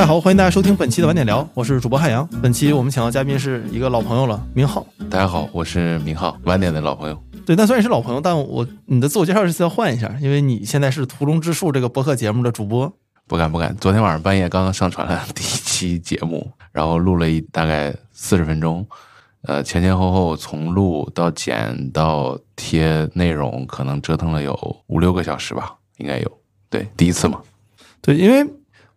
大家好，欢迎大家收听本期的晚点聊，我是主播汉阳。本期我们请到嘉宾是一个老朋友了，明浩。大家好，我是明浩，晚点的老朋友。对，但虽然是老朋友，但我你的自我介绍这次要换一下，因为你现在是屠龙之术这个播客节目的主播。不敢不敢，昨天晚上半夜刚刚上传了第一期节目，然后录了一大概四十分钟，呃，前前后后从录到剪到贴内容，可能折腾了有五六个小时吧，应该有。对，第一次嘛。对，因为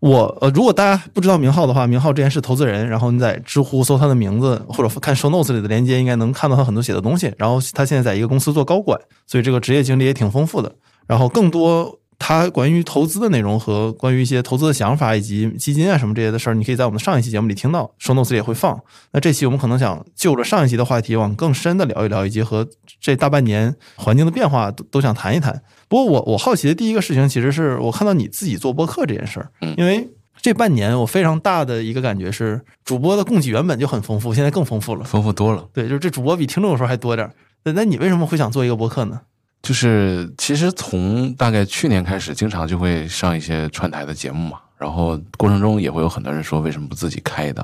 我呃，如果大家不知道明浩的话，明浩之前是投资人，然后你在知乎搜他的名字或者看 show notes 里的链接，应该能看到他很多写的东西。然后他现在在一个公司做高管，所以这个职业经历也挺丰富的。然后更多他关于投资的内容和关于一些投资的想法以及基金啊什么这些的事儿，你可以在我们上一期节目里听到，show notes 里也会放。那这期我们可能想就着上一期的话题往更深的聊一聊，以及和这大半年环境的变化都都想谈一谈。不过我我好奇的第一个事情，其实是我看到你自己做播客这件事儿，因为这半年我非常大的一个感觉是，主播的供给原本就很丰富，现在更丰富了。丰富多了。对，就是这主播比听众有时候还多点儿。那那你为什么会想做一个播客呢？就是其实从大概去年开始，经常就会上一些串台的节目嘛，然后过程中也会有很多人说为什么不自己开一档。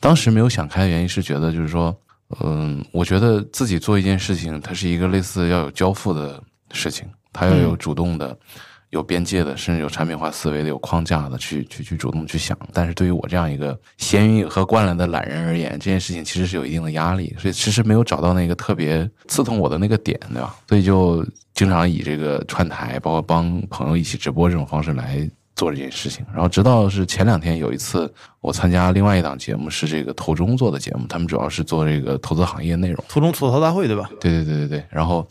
当时没有想开的原因是觉得就是说，嗯，我觉得自己做一件事情，它是一个类似要有交付的事情，它要有主动的、有边界的，甚至有产品化思维的、有框架的去去去主动去想。但是对于我这样一个闲云野鹤惯了的懒人而言，这件事情其实是有一定的压力，所以其实没有找到那个特别刺痛我的那个点，对吧？所以就经常以这个串台，包括帮朋友一起直播这种方式来做这件事情。然后直到是前两天有一次，我参加另外一档节目，是这个投中做的节目，他们主要是做这个投资行业内容。投中吐槽大会对吧？对对对对对。然后，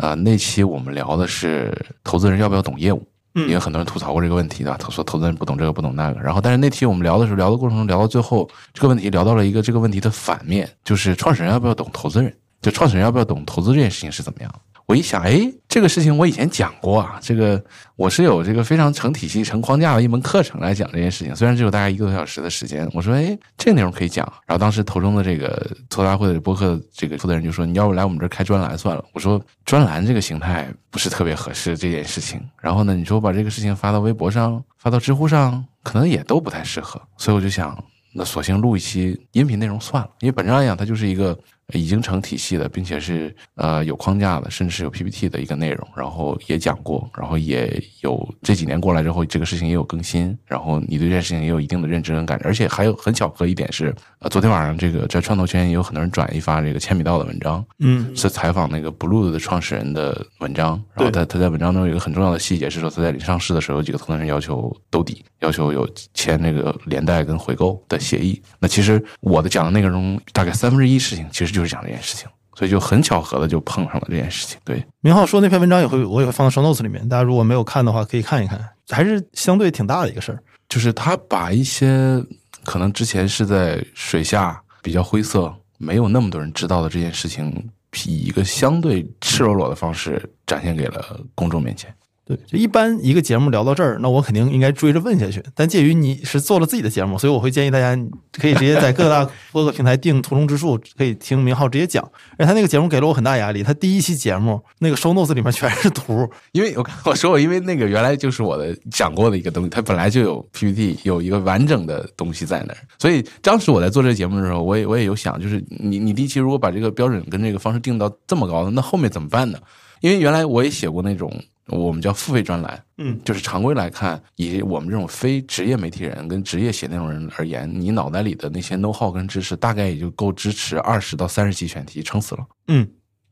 呃，那期我们聊的是投资人要不要懂业务，因为很多人吐槽过这个问题，对吧？他说投资人不懂这个不懂那个。然后，但是那期我们聊的时候，聊的过程中聊到最后，这个问题聊到了一个这个问题的反面，就是创始人要不要懂投资人？就创始人要不要懂投资这件事情是怎么样？我一想，哎，这个事情我以前讲过啊，这个我是有这个非常成体系、成框架的一门课程来讲这件事情，虽然只有大概一个多小时的时间。我说，哎，这个内容可以讲。然后当时投中的这个投大会的播客这个负责人就说，你要不来我们这儿开专栏算了。我说，专栏这个形态不是特别合适这件事情。然后呢，你说把这个事情发到微博上、发到知乎上，可能也都不太适合。所以我就想，那索性录一期音频内容算了，因为本质上来讲，它就是一个。已经成体系的，并且是呃有框架的，甚至是有 PPT 的一个内容，然后也讲过，然后也有这几年过来之后，这个事情也有更新，然后你对这件事情也有一定的认知跟感觉，而且还有很巧合一点是，呃，昨天晚上这个在创投圈也有很多人转一发这个千米道的文章，嗯，是采访那个 Blue 的创始人的文章，然后他他在文章中有一个很重要的细节是说，他在临上市的时候，有几个投资人要求兜底，要求有签那个连带跟回购的协议。那其实我的讲的内容中，大概三分之一事情其实就是讲这件事情。所以就很巧合的就碰上了这件事情。对，明浩说那篇文章也会，我也会放到 show notes 里面，大家如果没有看的话，可以看一看，还是相对挺大的一个事儿。就是他把一些可能之前是在水下比较灰色、没有那么多人知道的这件事情，以一个相对赤裸裸的方式展现给了公众面前。对，就一般一个节目聊到这儿，那我肯定应该追着问下去。但介于你是做了自己的节目，所以我会建议大家可以直接在各大播客平台定图中之树，可以听明浩直接讲。而他那个节目给了我很大压力，他第一期节目那个 show notes 里面全是图，因为我我说我因为那个原来就是我的讲过的一个东西，它本来就有 PPT 有一个完整的东西在那儿，所以当时我在做这个节目的时候，我也我也有想，就是你你第一期如果把这个标准跟这个方式定到这么高的，那后面怎么办呢？因为原来我也写过那种。我们叫付费专栏，嗯，就是常规来看，以我们这种非职业媒体人跟职业写内容人而言，你脑袋里的那些 know how 跟知识，大概也就够支持二十到三十期选题，撑死了。嗯，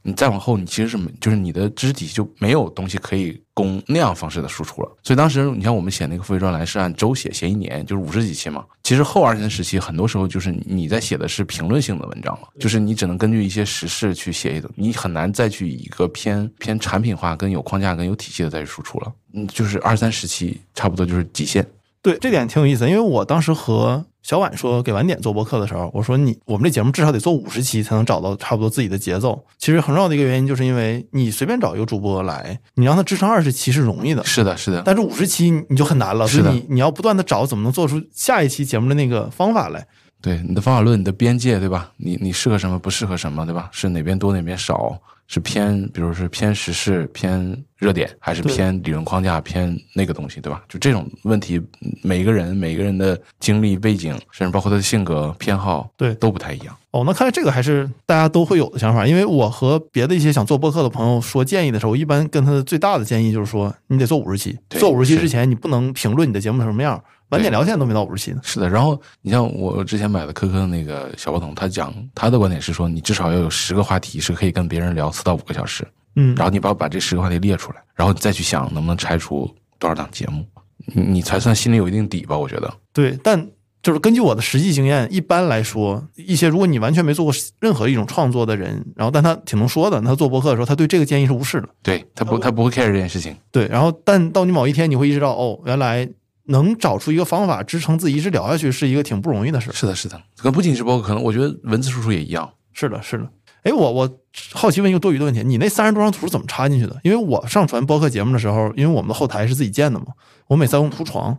你再往后，你其实是没，就是你的知识体系就没有东西可以供那样方式的输出了。所以当时你像我们写那个付费专栏是按周写，写一年就是五十几期嘛。其实后二十年时期，很多时候就是你在写的是评论性的文章了，就是你只能根据一些时事去写一种，你很难再去以一个偏偏产品化、跟有框架、跟有体系的再去输出了。嗯，就是二三十期差不多就是极限。对，这点挺有意思，因为我当时和小婉说给晚点做播客的时候，我说你我们这节目至少得做五十期才能找到差不多自己的节奏。其实很重要的一个原因，就是因为你随便找一个主播来，你让他支撑二十期是容易的，是的，是的。但是五十期你就很难了，所以你你要不断的找怎么能做出下一期节目的那个方法来。对你的方法论、你的边界，对吧？你你适合什么，不适合什么，对吧？是哪边多哪边少？是偏，比如是偏时事、偏热点，还是偏理论框架、偏那个东西，对吧？就这种问题，每一个人、每个人的经历背景，甚至包括他的性格偏好，对都不太一样。哦，那看来这个还是大家都会有的想法。因为我和别的一些想做播客的朋友说建议的时候，我一般跟他的最大的建议就是说，你得做五十期。对做五十期之前，你不能评论你的节目什么样。晚点聊现在都没到五十期呢。是的，然后你像我之前买的科科的那个小报童，他讲他的观点是说，你至少要有十个话题是可以跟别人聊四到五个小时，嗯，然后你把把这十个话题列出来，然后你再去想能不能拆除多少档节目，你你才算心里有一定底吧？我觉得。对，但就是根据我的实际经验，一般来说，一些如果你完全没做过任何一种创作的人，然后但他挺能说的，那他做博客的时候，他对这个建议是无视的。对他不，他不会 care 这件事情。对，然后但到你某一天，你会意识到，哦，原来能找出一个方法支撑自己一直聊下去，是一个挺不容易的事。是的，是的，可不仅是包括，可能我觉得文字输出也一样。是的，是的。哎，我我好奇问一个多余的问题，你那三十多张图是怎么插进去的？因为我上传播客节目的时候，因为我们的后台是自己建的嘛，我每次要用图床。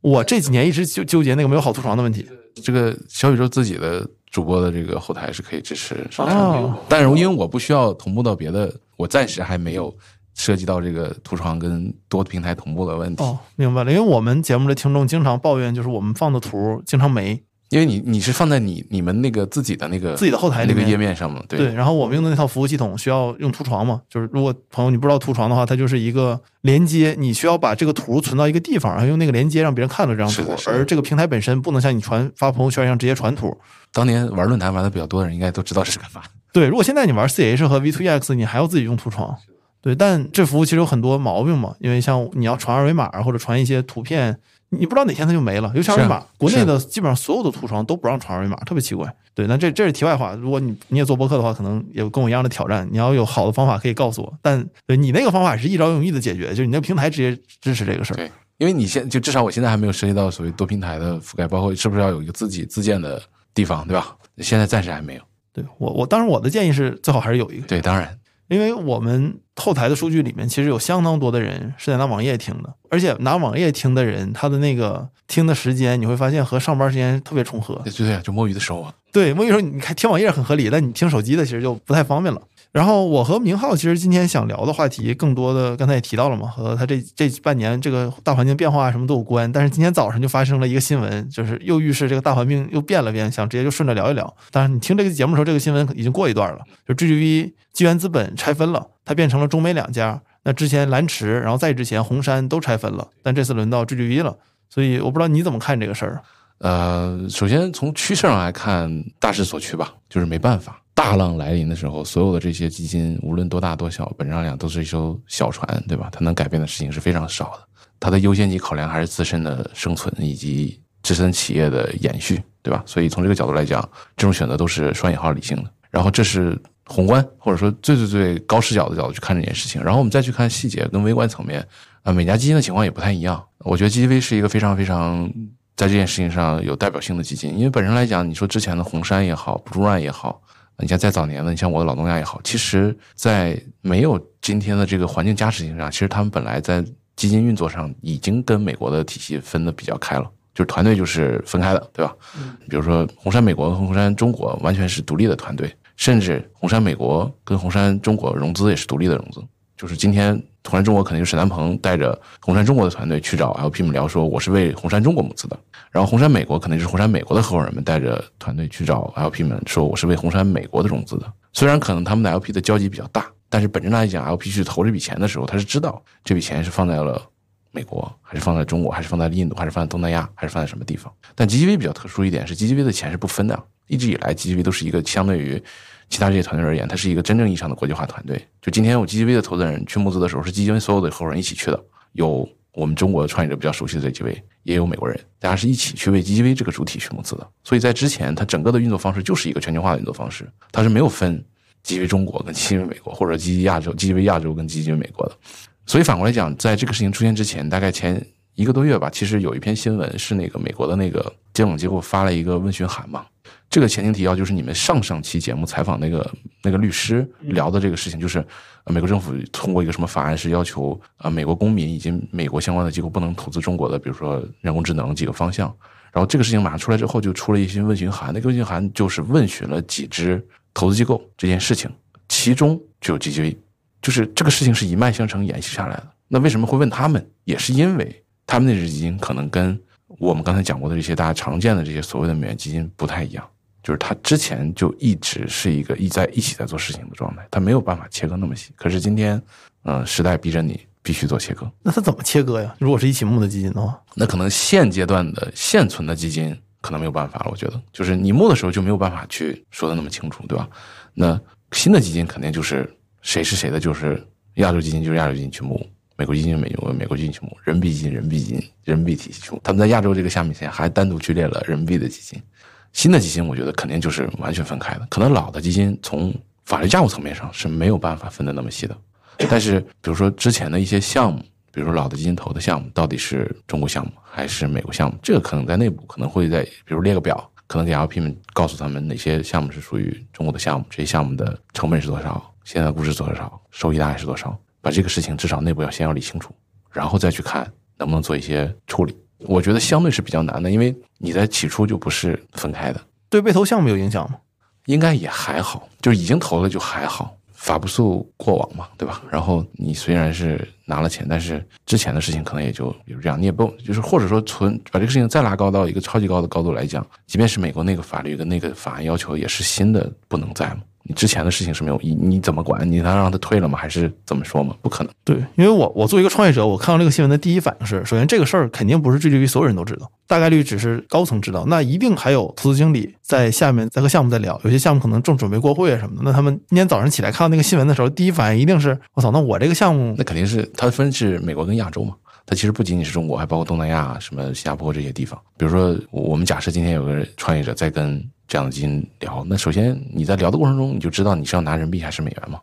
我这几年一直纠纠结那个没有好图床的问题。这个小宇宙自己的主播的这个后台是可以支持上传的，哦但是因为我不需要同步到别的，我暂时还没有涉及到这个图床跟多平台同步的问题。哦，明白了。因为我们节目的听众经常抱怨，就是我们放的图经常没因为你你是放在你你们那个自己的那个自己的后台那个页面上嘛？对对，然后我们用的那套服务系统需要用图床嘛，就是如果朋友你不知道图床的话，它就是一个连接，你需要把这个图存到一个地方，然后用那个连接让别人看到这张图而这个平台本身不能像你传发朋友圈一样直接传图。当年玩论坛玩的比较多的人应该都知道这是干嘛。对，如果现在你玩 CH 和 V2EX，你还要自己用图床。对，但这服务其实有很多毛病嘛，因为像你要传二维码或者传一些图片，你不知道哪天它就没了，尤其二维码，国内的基本上所有的图床都不让传二维码，特别奇怪。对，那这这是题外话。如果你你也做播客的话，可能有跟我一样的挑战。你要有好的方法可以告诉我，但对你那个方法是一劳永逸的解决，就是你那个平台直接支持这个事儿。对，因为你现就至少我现在还没有涉及到所谓多平台的覆盖，包括是不是要有一个自己自建的地方，对吧？现在暂时还没有。对我我当然我的建议是最好还是有一个，对，当然因为我们后台的数据里面，其实有相当多的人是在拿网页听的，而且拿网页听的人，他的那个听的时间，你会发现和上班时间特别重合。对对对，就摸鱼的时候啊，对，摸鱼时候，你看听网页很合理，但你听手机的其实就不太方便了。然后我和明浩其实今天想聊的话题，更多的刚才也提到了嘛，和他这这半年这个大环境变化什么都有关。但是今天早上就发生了一个新闻，就是又预示这个大环境又变了变，想直接就顺着聊一聊。当然，你听这个节目的时候，这个新闻已经过一段了，就 GGV 纪元资本拆分了，它变成了中美两家。那之前蓝驰，然后再之前红杉都拆分了，但这次轮到 GGV 了。所以我不知道你怎么看这个事儿。呃，首先从趋势上来看，大势所趋吧，就是没办法。大浪来临的时候，所有的这些基金，无论多大多小，本质上讲都是一艘小船，对吧？它能改变的事情是非常少的。它的优先级考量还是自身的生存以及自身企业的延续，对吧？所以从这个角度来讲，这种选择都是双引号理性的。然后这是宏观或者说最最最高视角的角度去看这件事情，然后我们再去看细节跟微观层面，啊，每家基金的情况也不太一样。我觉得 GGV 是一个非常非常在这件事情上有代表性的基金，因为本身来讲，你说之前的红杉也好，不中 run 也好，你像在早年的，你像我的老东家也好，其实，在没有今天的这个环境加持性上，其实他们本来在基金运作上已经跟美国的体系分的比较开了。就是团队就是分开的，对吧？比如说红杉美国和红杉中国完全是独立的团队，甚至红杉美国跟红杉中国融资也是独立的融资。就是今天红杉中国可能就是沈南鹏带着红杉中国的团队去找 LP 们聊，说我是为红杉中国募资的。然后红杉美国可能就是红杉美国的合伙人们带着团队去找 LP 们说我是为红杉美国的融资的。虽然可能他们的 LP 的交集比较大，但是本质上来讲，LP 去投这笔钱的时候，他是知道这笔钱是放在了美国，还是放在中国，还是放在印度，还是放在东南亚，还是放在什么地方？但 GGV 比较特殊一点是，GGV 的钱是不分的。一直以来，GGV 都是一个相对于其他这些团队而言，它是一个真正意义上的国际化团队。就今天我 GGV 的投资人去募资的时候，是 GGV 所有的合伙人一起去的，有我们中国创业者比较熟悉的这几位，也有美国人，大家是一起去为 GGV 这个主体去募资的。所以在之前，它整个的运作方式就是一个全球化的运作方式，它是没有分 GGV 中国跟 GGV 美国，或者 GGV 亚洲、GGV 亚洲跟 GGV 美国的。所以反过来讲，在这个事情出现之前，大概前一个多月吧，其实有一篇新闻是那个美国的那个监管机构发了一个问询函嘛，这个前情提要就是你们上上期节目采访那个那个律师聊的这个事情，就是美国政府通过一个什么法案是要求啊美国公民以及美国相关的机构不能投资中国的，比如说人工智能几个方向。然后这个事情马上出来之后，就出了一些问询函，那个问询函就是问询了几只投资机构这件事情，其中就有 GGV，就是这个事情是一脉相承延续下来的。那为什么会问他们？也是因为他们那只基金可能跟我们刚才讲过的这些大家常见的这些所谓的美元基金不太一样。就是他之前就一直是一个一在一起在做事情的状态，他没有办法切割那么细。可是今天，嗯，时代逼着你必须做切割。那他怎么切割呀？如果是一起募的基金的话，那可能现阶段的现存的基金可能没有办法了。我觉得，就是你募的时候就没有办法去说的那么清楚，对吧？那新的基金肯定就是谁是谁的，就是亚洲基金就是亚洲基金去募，美国基金美国美国基金去募，人民币基金人民币基金人民币体系去募。他们在亚洲这个下面前还单独去列了人民币的基金。新的基金，我觉得肯定就是完全分开的。可能老的基金从法律架构层面上是没有办法分得那么细的。但是，比如说之前的一些项目，比如说老的基金投的项目，到底是中国项目还是美国项目？这个可能在内部可能会在，比如列个表，可能给 LP 们告诉他们哪些项目是属于中国的项目，这些项目的成本是多少，现在估值多少，收益大概是多少，把这个事情至少内部要先要理清楚，然后再去看能不能做一些处理。我觉得相对是比较难的，因为你在起初就不是分开的。对被投项目有影响吗？应该也还好，就是已经投了就还好，法不溯过往嘛，对吧？然后你虽然是拿了钱，但是之前的事情可能也就比如这样，你也不就是或者说存把这个事情再拉高到一个超级高的高度来讲，即便是美国那个法律跟那个法案要求也是新的不能在嘛。你之前的事情是没有，你你怎么管？你能让他退了吗？还是怎么说吗？不可能。对，因为我我作为一个创业者，我看到这个新闻的第一反应是，首先这个事儿肯定不是 GGV 所有人都知道，大概率只是高层知道。那一定还有投资经理在下面在和项目在聊，有些项目可能正准备过会啊什么的。那他们今天早上起来看到那个新闻的时候，第一反应一定是我操，那我这个项目那肯定是它分是美国跟亚洲嘛，它其实不仅仅是中国，还包括东南亚、什么新加坡这些地方。比如说，我们假设今天有个创业者在跟。这样的基金聊，那首先你在聊的过程中，你就知道你是要拿人民币还是美元嘛？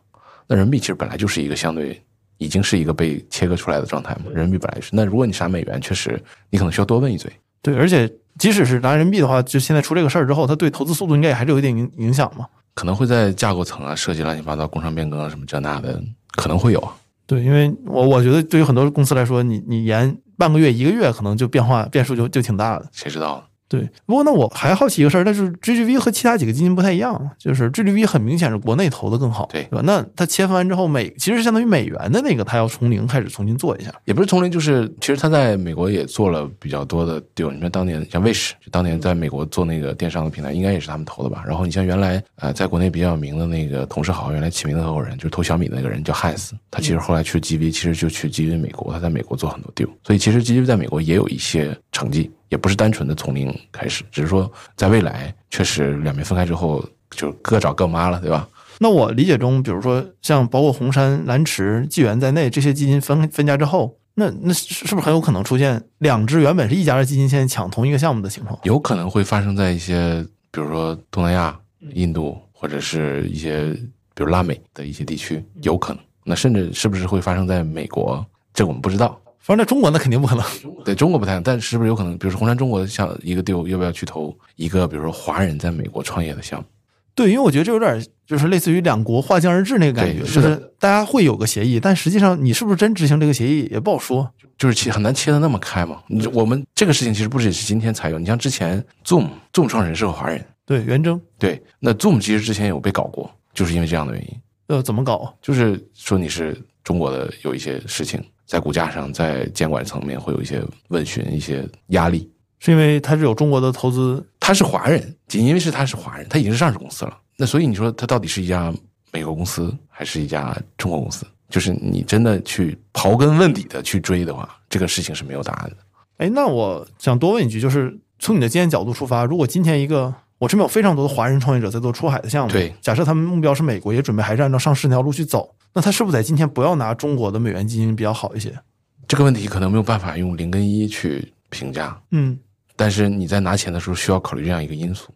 那人民币其实本来就是一个相对已经是一个被切割出来的状态嘛。人民币本来是，那如果你拿美元，确实你可能需要多问一嘴。对，而且即使是拿人民币的话，就现在出这个事儿之后，它对投资速度应该也还是有一点影影响嘛？可能会在架构层啊设计乱七八糟工商变更啊什么这那的，可能会有。对，因为我我觉得对于很多公司来说，你你延半个月一个月，可能就变化变数就就挺大的。谁知道？对，不过那我还好奇一个事儿，但是 GGV 和其他几个基金不太一样，就是 GGV 很明显是国内投的更好，对吧？那它切分完之后，美其实相当于美元的那个，它要从零开始重新做一下，也不是从零，就是其实它在美国也做了比较多的 deal。你看当年像 Wish，，就当年在美国做那个电商的平台，应该也是他们投的吧？然后你像原来呃在国内比较有名的那个同事好，原来起名的合伙人就是投小米的那个人叫汉斯，他其实后来去 GV，其实就去 GV 美国，他在美国做很多 deal，所以其实 GV 在美国也有一些成绩。也不是单纯的从零开始，只是说在未来确实两边分开之后就各找各妈了，对吧？那我理解中，比如说像包括红杉、蓝驰、纪元在内这些基金分分家之后，那那是不是很有可能出现两只原本是一家的基金现在抢同一个项目的情况？有可能会发生在一些比如说东南亚、印度或者是一些比如拉美的一些地区，有可能。那甚至是不是会发生在美国？这我们不知道。反正在中国那肯定不可能，对中国不太，但是不是有可能？比如说红杉中国像一个 deal，要不要去投一个比如说华人在美国创业的项目？对，因为我觉得这有点就是类似于两国划江而治那个感觉，就是大家会有个协议，但实际上你是不是真执行这个协议也不好说，就是切很难切的那么开嘛。你我们这个事情其实不只是今天才有，你像之前 Zoom，Zoom 创始人是个华人，对袁征，对，那 Zoom 其实之前有被搞过，就是因为这样的原因。呃，怎么搞？就是说你是中国的有一些事情。在股价上，在监管层面会有一些问询、一些压力，是因为他是有中国的投资，他是华人，仅因为是他是华人，他已经是上市公司了。那所以你说他到底是一家美国公司还是一家中国公司？就是你真的去刨根问底的去追的话，这个事情是没有答案的。哎，那我想多问一句，就是从你的经验角度出发，如果今天一个我身边有非常多的华人创业者在做出海的项目，对，假设他们目标是美国，也准备还是按照上市那条路去走。那他是不是在今天不要拿中国的美元基金比较好一些？这个问题可能没有办法用零跟一去评价，嗯，但是你在拿钱的时候需要考虑这样一个因素，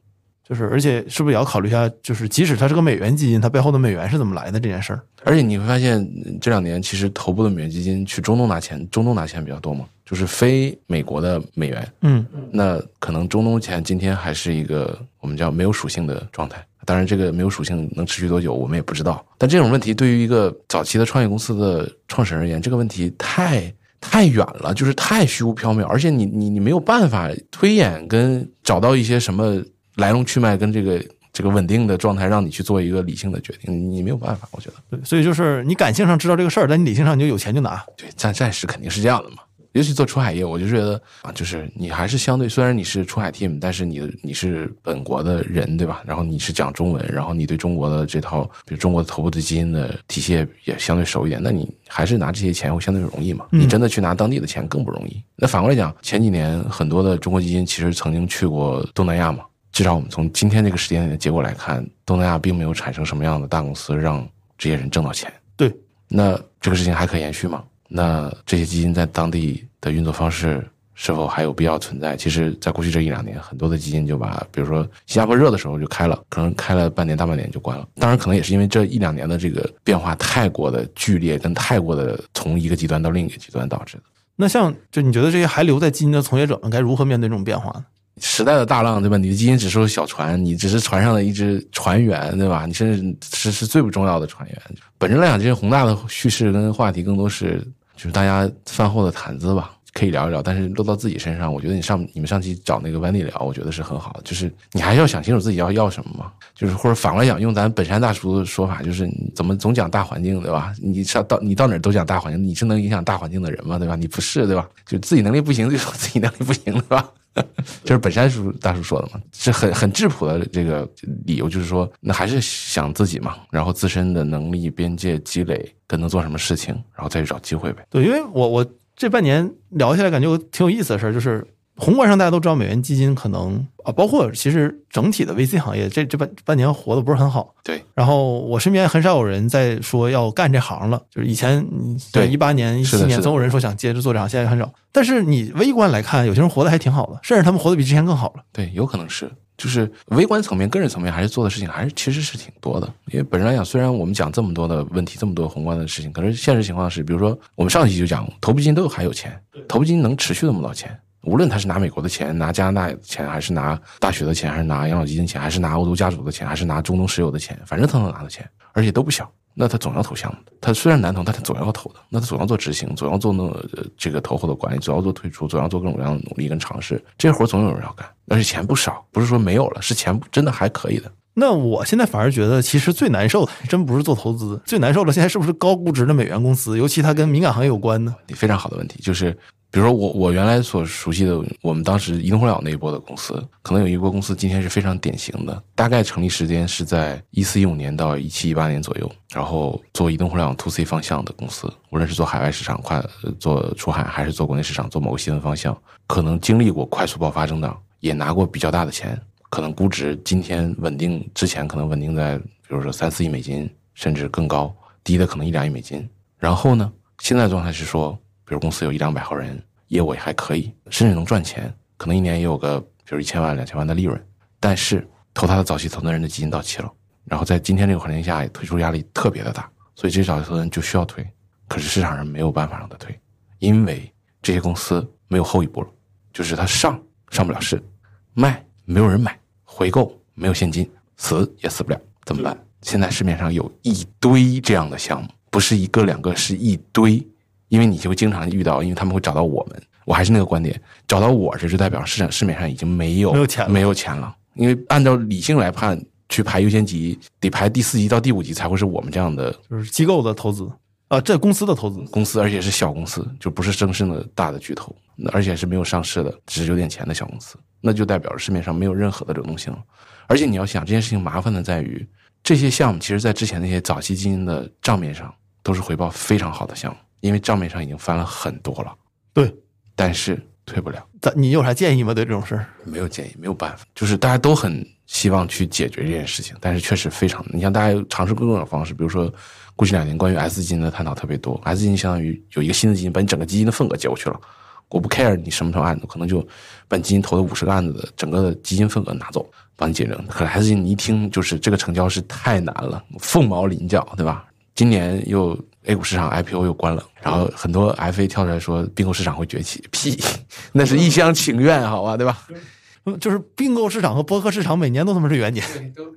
就是而且是不是也要考虑一下，就是即使它是个美元基金，它背后的美元是怎么来的这件事儿？而且你会发现这两年其实头部的美元基金去中东拿钱，中东拿钱比较多嘛，就是非美国的美元，嗯那可能中东钱今天还是一个我们叫没有属性的状态。当然，这个没有属性能持续多久，我们也不知道。但这种问题对于一个早期的创业公司的创始人而言，这个问题太太远了，就是太虚无缥缈，而且你你你没有办法推演跟找到一些什么来龙去脉跟这个这个稳定的状态，让你去做一个理性的决定，你没有办法，我觉得。对，所以就是你感性上知道这个事儿，但你理性上你就有钱就拿。对，暂暂时肯定是这样的嘛。尤其做出海业，我就觉得啊，就是你还是相对，虽然你是出海 team，但是你的你是本国的人，对吧？然后你是讲中文，然后你对中国的这套，比如中国的头部的基金的体系也相对熟一点，那你还是拿这些钱会相对容易嘛？你真的去拿当地的钱更不容易。那反过来讲，前几年很多的中国基金其实曾经去过东南亚嘛，至少我们从今天这个时间点的结果来看，东南亚并没有产生什么样的大公司让这些人挣到钱。对，那这个事情还可延续吗？那这些基金在当地的运作方式是否还有必要存在？其实，在过去这一两年，很多的基金就把，比如说新加坡热的时候就开了，可能开了半年、大半年就关了。当然，可能也是因为这一两年的这个变化太过的剧烈，跟太过的从一个极端到另一个极端导致的。那像就你觉得这些还留在基金的从业者们该如何面对这种变化呢？时代的大浪，对吧？你的基金只是小船，你只是船上的一只船员，对吧？你甚至是是最不重要的船员。本质来讲，这些宏大的叙事跟话题更多是。就是大家饭后的谈资吧，可以聊一聊，但是落到自己身上，我觉得你上你们上期找那个 Wendy 聊，我觉得是很好的。就是你还是要想清楚自己要要什么嘛。就是或者反过来讲，用咱本山大叔的说法，就是你怎么总讲大环境，对吧？你上到你到哪儿都讲大环境，你是能影响大环境的人吗？对吧？你不是，对吧？就自己能力不行就说自己能力不行，对吧？这是本山叔大叔说的嘛，是很很质朴的这个理由，就是说那还是想自己嘛，然后自身的能力边界积累。跟能做什么事情，然后再去找机会呗。对，因为我我这半年聊下来，感觉挺有意思的事儿，就是宏观上大家都知道，美元基金可能啊，包括其实整体的 VC 行业，这这半半年活的不是很好。对。然后我身边很少有人在说要干这行了，就是以前对一八年、一七年总有人说想接着做这行，现在很少。但是你微观来看，有些人活的还挺好的，甚至他们活的比之前更好了。对，有可能是。就是微观层面、个人层面，还是做的事情还是其实是挺多的。因为本身来讲，虽然我们讲这么多的问题、这么多宏观的事情，可是现实情况是，比如说我们上一期就讲，头部基金都还有钱，头部基金能持续那么多钱，无论他是拿美国的钱、拿加拿大的钱，还是拿大学的钱，还是拿养老基金钱，还是拿欧洲家族的钱，还是拿中东石油的钱，反正他能拿到钱，而且都不小。那他总要投项目的，他虽然难投，但他总要投的。那他总要做执行，总要做那这个投后的管理，总要做退出，总要做各种各样的努力跟尝试。这些活总有人要干，而且钱不少，不是说没有了，是钱真的还可以的。那我现在反而觉得，其实最难受的，真不是做投资，最难受的现在是不是高估值的美元公司，尤其它跟敏感行业有关呢？非常好的问题，就是。比如说我我原来所熟悉的，我们当时移动互联网那一波的公司，可能有一波公司今天是非常典型的，大概成立时间是在一四一五年到一七一八年左右，然后做移动互联网 to C 方向的公司，无论是做海外市场、快做出海，还是做国内市场，做某个细分方向，可能经历过快速爆发增长，也拿过比较大的钱，可能估值今天稳定，之前可能稳定在比如说三四亿美金，甚至更高，低的可能一两亿美金。然后呢，现在状态是说。比如公司有一两百号人，业务也还可以，甚至能赚钱，可能一年也有个比如一千万、两千万的利润。但是投他的早期投资人的基金到期了，然后在今天这个环境下，退出压力特别的大，所以这些早期投资人就需要退。可是市场上没有办法让他退，因为这些公司没有后一步了，就是他上上不了市，卖没有人买，回购没有现金，死也死不了，怎么办？现在市面上有一堆这样的项目，不是一个两个，是一堆。因为你就会经常遇到，因为他们会找到我们。我还是那个观点，找到我这就代表市场市面上已经没有没有钱没有钱了。因为按照理性来判，去排优先级得排第四级到第五级才会是我们这样的，就是机构的投资啊，这公司的投资公司，而且是小公司，就不是正式的大的巨头，而且是没有上市的，只是有点钱的小公司，那就代表着市面上没有任何的流动性了。而且你要想这件事情麻烦的在于，这些项目其实在之前那些早期基金的账面上都是回报非常好的项目。因为账面上已经翻了很多了，对，但是退不了。咱你有啥建议吗？对这种事儿，没有建议，没有办法。就是大家都很希望去解决这件事情，但是确实非常。你像大家尝试各种方式，比如说过去两年关于 S 基金的探讨特别多，S 基金相当于有一个新的基金把你整个基金的份额接过去了，我不 care 你什么时候案子，可能就把基金投的五十个案子的整个的基金份额拿走，帮你解决。可 S 基金你一听就是这个成交是太难了，凤毛麟角，对吧？今年又 A 股市场 IPO 又关了，然后很多 FA 跳出来说并购市场会崛起，屁，那是一厢情愿，好吧，对吧？嗯就是并购市场和播客市场每年都他妈是元年。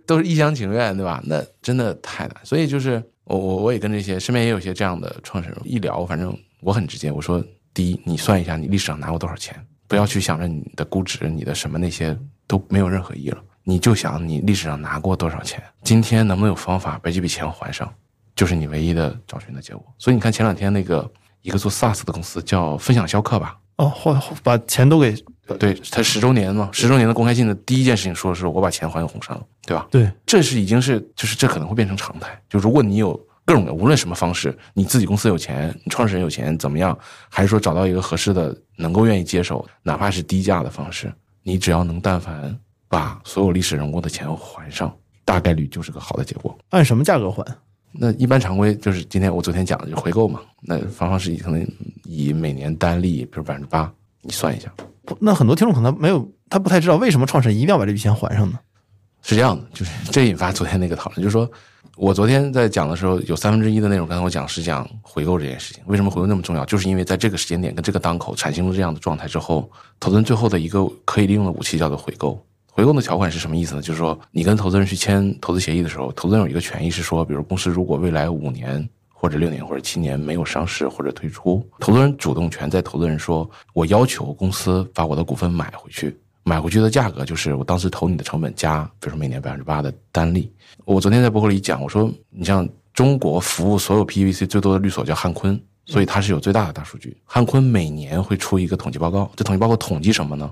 都是一厢情愿，对吧？那真的太难。所以就是我我我也跟这些身边也有些这样的创始人一聊，反正我很直接，我说第一，你算一下你历史上拿过多少钱，不要去想着你的估值、你的什么那些都没有任何意义了，你就想你历史上拿过多少钱，今天能不能有方法把这笔钱还上，就是你唯一的找寻的结果。所以你看前两天那个一个做 SaaS 的公司叫分享销客吧，哦，后后把钱都给对他十周年嘛，十周年的公开信的第一件事情说的是我把钱还给红杉了，对吧？对，这是已经是就是这可能会变成常态。就如果你有各种的无论什么方式，你自己公司有钱，你创始人有钱，怎么样，还是说找到一个合适的、能够愿意接手，哪怕是低价的方式，你只要能但凡把所有历史人物的钱还上，大概率就是个好的结果。按什么价格还？那一般常规就是今天我昨天讲的，就回购嘛。那方方是以可能以每年单利，比如百分之八，你算一下。那很多听众可能没有，他不太知道为什么创始人一定要把这笔钱还上呢？是这样的，就是这引发昨天那个讨论，就是说我昨天在讲的时候，有三分之一的内容，刚才我讲是讲回购这件事情。为什么回购那么重要？就是因为在这个时间点跟这个档口产生了这样的状态之后，投资人最后的一个可以利用的武器叫做回购。回购的条款是什么意思呢？就是说你跟投资人去签投资协议的时候，投资人有一个权益是说，比如公司如果未来五年。或者六年或者七年没有上市或者退出，投资人主动权在投资人说，我要求公司把我的股份买回去，买回去的价格就是我当时投你的成本加，比如说每年百分之八的单利。我昨天在博客里讲，我说你像中国服务所有 PVC 最多的律所叫汉坤，所以它是有最大的大数据。汉坤每年会出一个统计报告，这统计报告统计什么呢？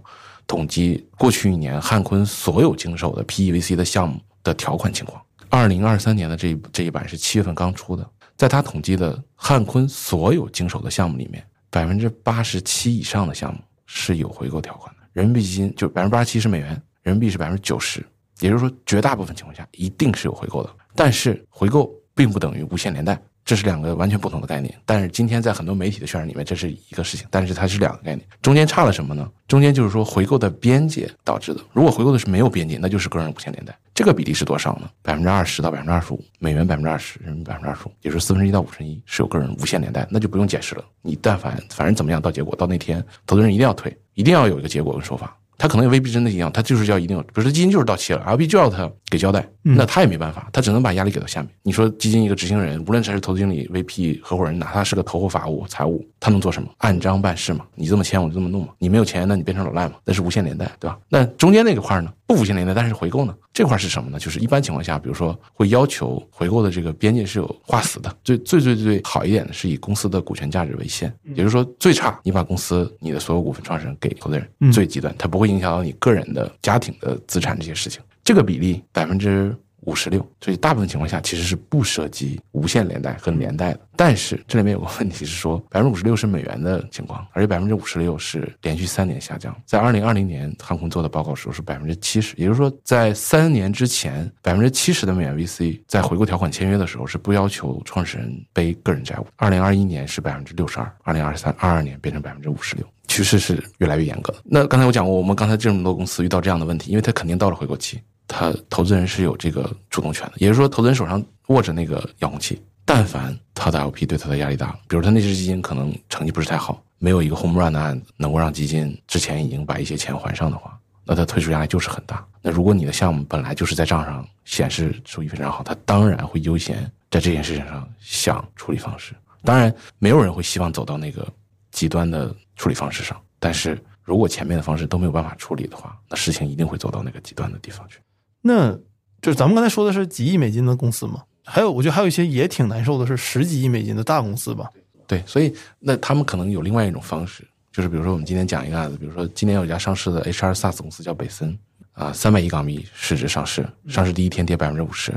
统计过去一年汉坤所有经手的 P E V C 的项目的条款情况。二零二三年的这一这一版是七月份刚出的。在他统计的汉坤所有经手的项目里面，百分之八十七以上的项目是有回购条款的。人民币基金就百分之八十七是美元，人民币是百分之九十，也就是说，绝大部分情况下一定是有回购的。但是回购并不等于无限连带，这是两个完全不同的概念。但是今天在很多媒体的渲染里面，这是一个事情，但是它是两个概念，中间差了什么呢？中间就是说回购的边界导致的。如果回购的是没有边界，那就是个人无限连带。这个比例是多少呢？百分之二十到百分之二十五，美元百分之二十，人民币百分之二十五，也就是四分之一到五分之一是有个人无限连带，那就不用解释了。你但凡反正怎么样，到结果到那天，投资人一定要退，一定要有一个结果跟说法。他可能也未必真的一样，他就是要一定，比如说基金就是到期了，LP 就要他给交代，那他也没办法，他只能把压力给到下面。你说基金一个执行人，无论他是投资经理、VP、合伙人，哪怕是个投后法务、财务，他能做什么？按章办事嘛，你这么签我就这么弄嘛。你没有钱，那你变成老赖嘛，那是无限连带，对吧？那中间那个块呢？不无限连带，但是回购呢？这块是什么呢？就是一般情况下，比如说会要求回购的这个边界是有划死的。最最最最好一点的是以公司的股权价值为限，也就是说最差你把公司你的所有股份创始人给投资人，最极端它不会影响到你个人的家庭的资产这些事情。这个比例百分之。五十六，所以大部分情况下其实是不涉及无限连带和连带的。但是这里面有个问题是说，百分之五十六是美元的情况，而且百分之五十六是连续三年下降。在二零二零年，航空做的报告时候是百分之七十，也就是说，在三年之前，百分之七十的美元 VC 在回购条款签约的时候是不要求创始人背个人债务。二零二一年是百分之六十二，二零二三、二二年变成百分之五十六，趋势是越来越严格。那刚才我讲过，我们刚才这么多公司遇到这样的问题，因为它肯定到了回购期。他投资人是有这个主动权的，也就是说，投资人手上握着那个遥控器，但凡他的 LP 对他的压力大，比如他那只基金可能成绩不是太好，没有一个 home run 的案子能够让基金之前已经把一些钱还上的话，那他退出压力就是很大。那如果你的项目本来就是在账上显示收益非常好，他当然会优先在这件事情上想处理方式。当然，没有人会希望走到那个极端的处理方式上，但是如果前面的方式都没有办法处理的话，那事情一定会走到那个极端的地方去。那就是咱们刚才说的是几亿美金的公司嘛？还有，我觉得还有一些也挺难受的，是十几亿美金的大公司吧？对，所以那他们可能有另外一种方式，就是比如说我们今天讲一个案子，比如说今年有一家上市的 HR SaaS 公司叫北森啊，三百亿港币市值上市，上市第一天跌百分之五十，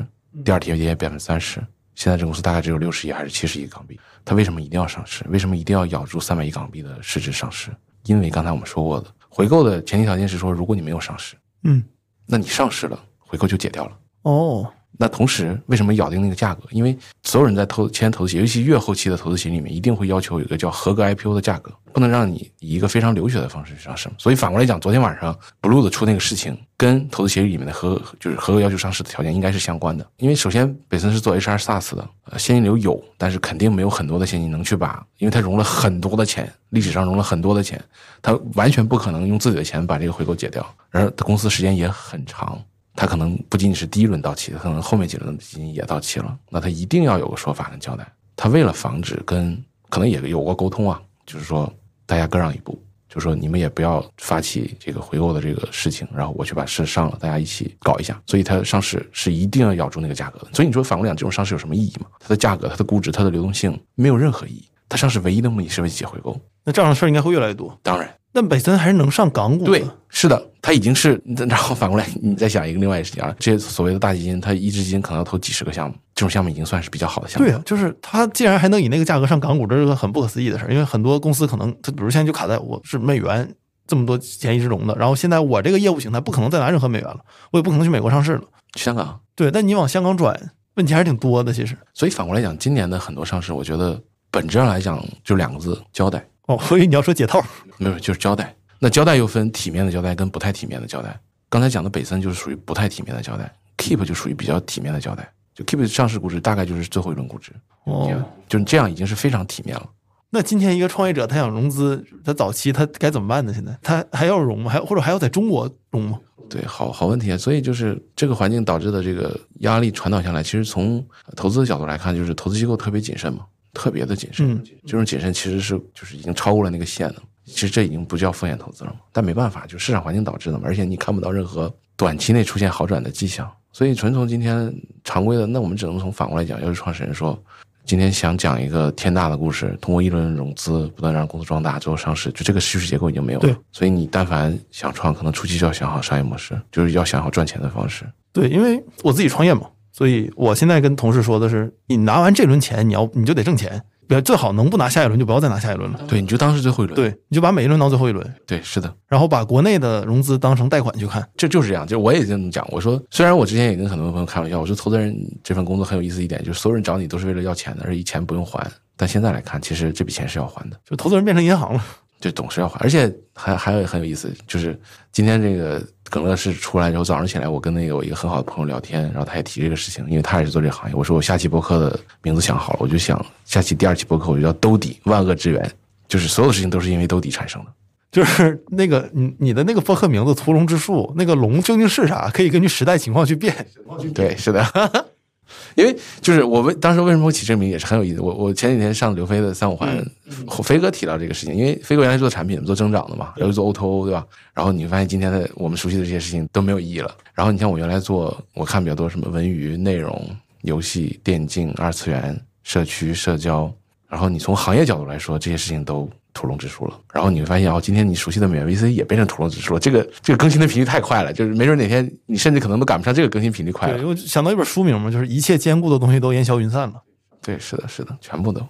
第二天跌百分之三十，现在这公司大概只有六十亿还是七十亿港币？它为什么一定要上市？为什么一定要咬住三百亿港币的市值上市？因为刚才我们说过的，回购的前提条件是说，如果你没有上市，嗯，那你上市了。回购就解掉了哦，那同时，为什么咬定那个价格？因为所有人在投签投资协议，尤其越后期的投资协议里面，一定会要求有一个叫合格 IPO 的价格，不能让你以一个非常流血的方式去上市。所以反过来讲，昨天晚上 Blue 的出那个事情，跟投资协议里面的合就是合格要求上市的条件应该是相关的。因为首先，北森是做 HR SaaS 的，呃，现金流有，但是肯定没有很多的现金能去把，因为他融了很多的钱，历史上融了很多的钱，他完全不可能用自己的钱把这个回购解掉，而他公司时间也很长。他可能不仅仅是第一轮到期，可能后面几轮的基金也到期了，那他一定要有个说法跟交代。他为了防止跟可能也有过沟通啊，就是说大家各让一步，就是说你们也不要发起这个回购的这个事情，然后我去把事上了，大家一起搞一下。所以它上市是一定要咬住那个价格的。所以你说反过来讲，这种上市有什么意义吗？它的价格、它的估值、它的流动性没有任何意义。它上市唯一的目的是为解回购。那这样的事儿应该会越来越多。当然。那北森还是能上港股？对，是的，他已经是。然后反过来，你再想一个另外一个事情啊，这些所谓的大基金，他一只基金可能要投几十个项目，这种项目已经算是比较好的项目。对啊，就是他既然还能以那个价格上港股，这是个很不可思议的事儿。因为很多公司可能，他比如现在就卡在我是美元这么多钱一直融的，然后现在我这个业务形态不可能再拿任何美元了，我也不可能去美国上市了。香港对，但你往香港转，问题还是挺多的。其实，所以反过来讲，今年的很多上市，我觉得本质上来讲就两个字：交代。哦，所以你要说解套，没有，就是交代。那交代又分体面的交代跟不太体面的交代。刚才讲的北森就是属于不太体面的交代，Keep 就属于比较体面的交代。就 Keep 上市估值大概就是最后一轮估值，哦，就是这样已经是非常体面了。那今天一个创业者他想融资，他早期他该怎么办呢？现在他还要融吗？还或者还要在中国融吗？对，好好问题啊。所以就是这个环境导致的这个压力传导下来，其实从投资的角度来看，就是投资机构特别谨慎嘛，特别的谨慎。这种谨慎其实是就是已经超过了那个线了。其实这已经不叫风险投资了嘛，但没办法，就市场环境导致的嘛，而且你看不到任何短期内出现好转的迹象，所以纯从今天常规的，那我们只能从反过来讲，要是创始人说今天想讲一个天大的故事，通过一轮融资不断让公司壮大，最后上市，就这个叙事结构已经没有了。所以你但凡想创，可能初期就要想好商业模式，就是要想好赚钱的方式。对，因为我自己创业嘛，所以我现在跟同事说的是，你拿完这轮钱，你要你就得挣钱。别最好能不拿下一轮就不要再拿下一轮了。对，你就当是最后一轮。对，你就把每一轮当最后一轮。对，是的。然后把国内的融资当成贷款去看，这就是这样。就我也这么讲，我说虽然我之前也跟很多朋友开玩笑，我说投资人这份工作很有意思一点，就是所有人找你都是为了要钱的，而且钱不用还。但现在来看，其实这笔钱是要还的。就投资人变成银行了。就总是要还，而且还还有很有意思，就是今天这个耿乐是出来之后，早上起来我跟那个我一个很好的朋友聊天，然后他也提这个事情，因为他也是做这个行业。我说我下期博客的名字想好了，我就想下期第二期博客我就叫兜底万恶之源，就是所有的事情都是因为兜底产生的。就是那个你你的那个博客名字屠龙之术，那个龙究竟是啥？可以根据时代情况去变。对，是的。因为就是我为当时为什么会起这个名也是很有意思。我我前几天上刘飞的三五环，飞哥提到这个事情，因为飞哥原来做产品做增长的嘛，然后做 O to O 对吧？然后你发现今天的我们熟悉的这些事情都没有意义了。然后你像我原来做，我看比较多什么文娱、内容、游戏、电竞、二次元、社区、社交，然后你从行业角度来说，这些事情都。屠龙之书了，然后你会发现哦，今天你熟悉的美元 VC 也变成屠龙之书了。这个这个更新的频率太快了，就是没准哪天你甚至可能都赶不上这个更新频率快了。我想到一本书名嘛，就是一切坚固的东西都烟消云散了。对，是的，是的，全部都，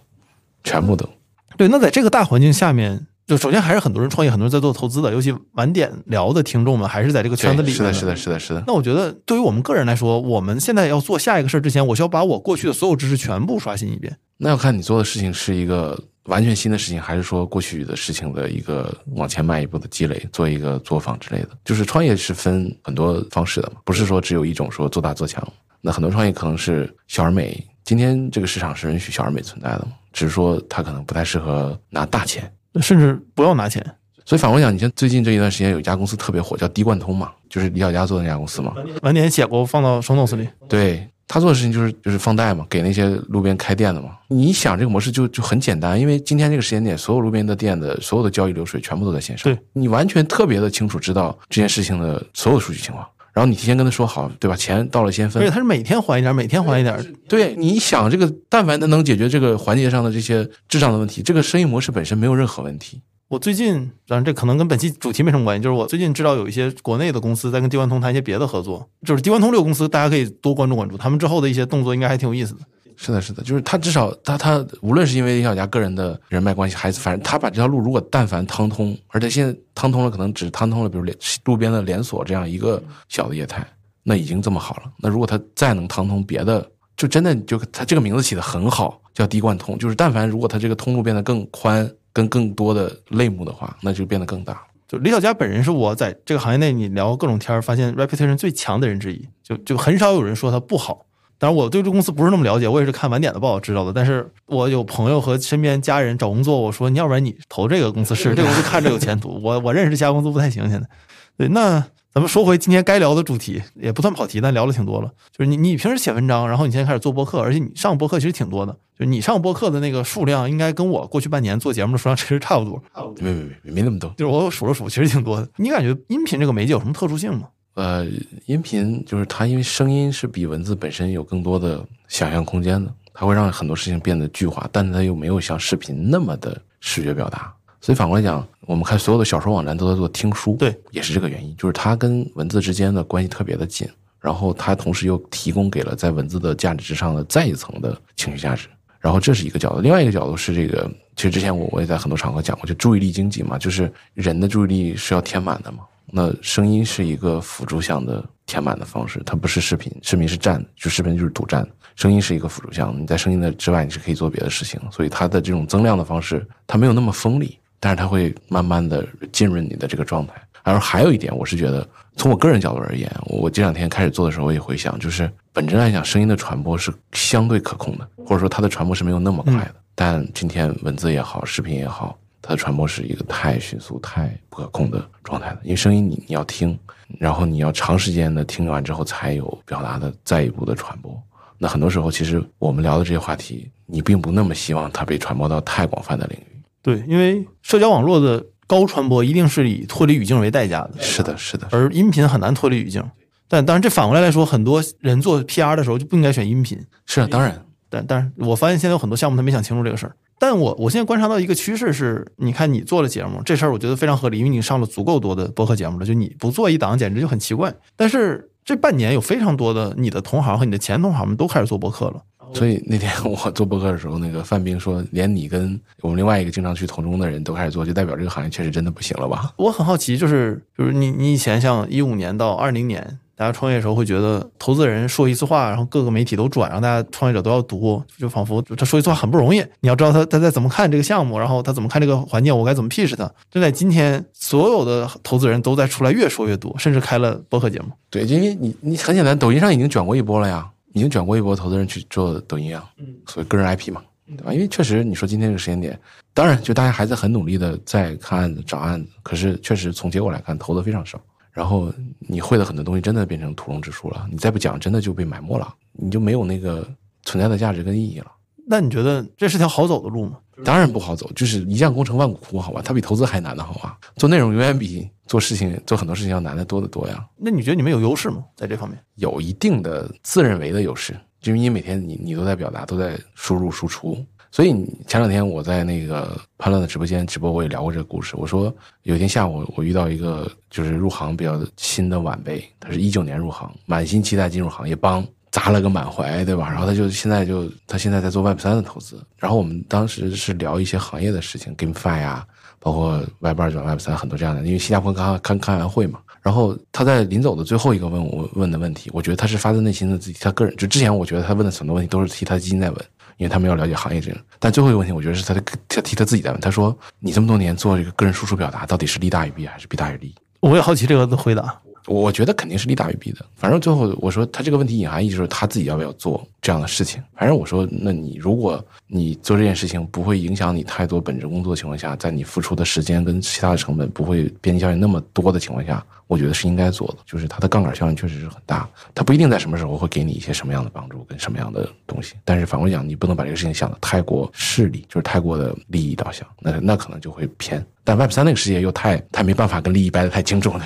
全部都。对，那在这个大环境下面，就首先还是很多人创业，很多人在做投资的，尤其晚点聊的听众们还是在这个圈子里。是的，是的，是的，是的。那我觉得对于我们个人来说，我们现在要做下一个事儿之前，我需要把我过去的所有知识全部刷新一遍。那要看你做的事情是一个。完全新的事情，还是说过去的事情的一个往前迈一步的积累，做一个作坊之类的。就是创业是分很多方式的嘛，不是说只有一种说做大做强。那很多创业可能是小而美。今天这个市场是允许小而美存在的嘛？只是说它可能不太适合拿大钱，甚至不要拿钱。所以反过来讲，你像最近这一段时间有一家公司特别火，叫滴灌通嘛，就是李小佳做的那家公司嘛。晚点写过，放到 show notes 里。对。他做的事情就是就是放贷嘛，给那些路边开店的嘛。你想这个模式就就很简单，因为今天这个时间点，所有路边的店的所有的交易流水全部都在线上，对你完全特别的清楚知道这件事情的所有数据情况，然后你提前跟他说好，对吧？钱到了先分。而且他是每天还一点，每天还一点。对，你想这个，但凡他能解决这个环节上的这些智障的问题，这个生意模式本身没有任何问题。我最近，当然这可能跟本期主题没什么关系，就是我最近知道有一些国内的公司在跟地万通谈一些别的合作，就是地万通这个公司，大家可以多关注关注，他们之后的一些动作应该还挺有意思的。是的，是的，就是他至少他他无论是因为李小佳个人的人脉关系，还是反正他把这条路如果但凡趟通，而且现在趟通了，可能只趟通了，比如连路边的连锁这样一个小的业态，那已经这么好了。那如果他再能趟通别的，就真的就他这个名字起的很好，叫滴贯通。就是但凡如果他这个通路变得更宽，跟更多的类目的话，那就变得更大。就李小佳本人是我在这个行业内你聊各种天儿发现 reputation 最强的人之一，就就很少有人说他不好。当然我对这公司不是那么了解，我也是看晚点的报道知道的。但是我有朋友和身边家人找工作，我说你要不然你投这个公司试，这个公司看着有前途。我我认识这家公司不太行，现在。对，那咱们说回今天该聊的主题，也不算跑题，但聊了挺多了。就是你你平时写文章，然后你现在开始做播客，而且你上播客其实挺多的。就你上播客的那个数量，应该跟我过去半年做节目的数量其实差不多。没没没没那么多，就是我数了数，其实挺多的。你感觉音频这个媒介有什么特殊性吗？呃，音频就是它，因为声音是比文字本身有更多的想象空间的，它会让很多事情变得具化，但它又没有像视频那么的视觉表达。所以反过来讲，我们看所有的小说网站都在做听书，对，也是这个原因，就是它跟文字之间的关系特别的紧，然后它同时又提供给了在文字的价值之上的再一层的情绪价值。然后这是一个角度，另外一个角度是这个，其实之前我我也在很多场合讲过，就注意力经济嘛，就是人的注意力是要填满的嘛。那声音是一个辅助项的填满的方式，它不是视频，视频是占，就视频就是独占，声音是一个辅助项，你在声音的之外，你是可以做别的事情，所以它的这种增量的方式，它没有那么锋利，但是它会慢慢的浸润你的这个状态。然后还有一点，我是觉得从我个人角度而言，我这两天开始做的时候，我也回想，就是本质来讲，声音的传播是相对可控的，或者说它的传播是没有那么快的，但今天文字也好，视频也好。它的传播是一个太迅速、太不可控的状态了，因为声音你你要听，然后你要长时间的听完之后才有表达的再一步的传播。那很多时候，其实我们聊的这些话题，你并不那么希望它被传播到太广泛的领域。对，因为社交网络的高传播一定是以脱离语境为代价的。是的，是的。而音频很难脱离语境，但当然这反过来来说，很多人做 PR 的时候就不应该选音频。是啊，当然。但但是我发现现在有很多项目他没想清楚这个事儿。但我我现在观察到一个趋势是，你看你做了节目这事儿，我觉得非常合理，因为你上了足够多的播客节目了，就你不做一档简直就很奇怪。但是这半年有非常多的你的同行和你的前同行们都开始做播客了。所以那天 我做播客的时候，那个范冰说，连你跟我们另外一个经常去同中的人都开始做，就代表这个行业确实真的不行了吧？我很好奇，就是就是你你以前像一五年到二零年。大家创业的时候会觉得投资人说一次话，然后各个媒体都转，让大家创业者都要读，就仿佛他说一次话很不容易。你要知道他他在怎么看这个项目，然后他怎么看这个环境，我该怎么 pitch 他。就在今天，所有的投资人都在出来越说越多，甚至开了播客节目。对，因为你你很简单，抖音上已经卷过一波了呀，已经卷过一波投资人去做抖音啊，所谓个人 IP 嘛，对吧？因为确实你说今天这个时间点，当然就大家还在很努力的在看案子找案子，可是确实从结果来看，投的非常少。然后你会的很多东西真的变成屠龙之术了，你再不讲，真的就被埋没了，你就没有那个存在的价值跟意义了。那你觉得这是条好走的路吗？当然不好走，就是一将功成万骨枯，好吧？它比投资还难的，好吧？做内容永远比做事情、做很多事情要难的多得多呀。那你觉得你们有优势吗？在这方面有一定的自认为的优势，因为你每天你你都在表达，都在输入输出。所以前两天我在那个潘乐的直播间直播，我也聊过这个故事。我说有一天下午，我遇到一个就是入行比较新的晚辈，他是一九年入行，满心期待进入行业，帮砸了个满怀，对吧？然后他就现在就他现在在做 Web 三的投资。然后我们当时是聊一些行业的事情，GameFi 啊，包括 Web 二转 Web 三很多这样的。因为新加坡刚刚开完会嘛，然后他在临走的最后一个问我问的问题，我觉得他是发自内心的自己，他个人就之前我觉得他问的很多问题都是替他基金在问。因为他们要了解行业这个，但最后一个问题，我觉得是他他提他自己在问。他说：“你这么多年做这个个人输出表达，到底是利大于弊还是弊大于利？”我也好奇这个的回答。我觉得肯定是利大于弊的。反正最后我说他这个问题隐含意就是他自己要不要做这样的事情。反正我说，那你如果你做这件事情不会影响你太多本职工作的情况下，在你付出的时间跟其他的成本不会边际效应那么多的情况下。我觉得是应该做的，就是它的杠杆效应确实是很大，它不一定在什么时候会给你一些什么样的帮助跟什么样的东西，但是反过来讲，你不能把这个事情想的太过势利，就是太过的利益导向，那那可能就会偏。但 Web 三那个世界又太太没办法跟利益掰得太清楚了。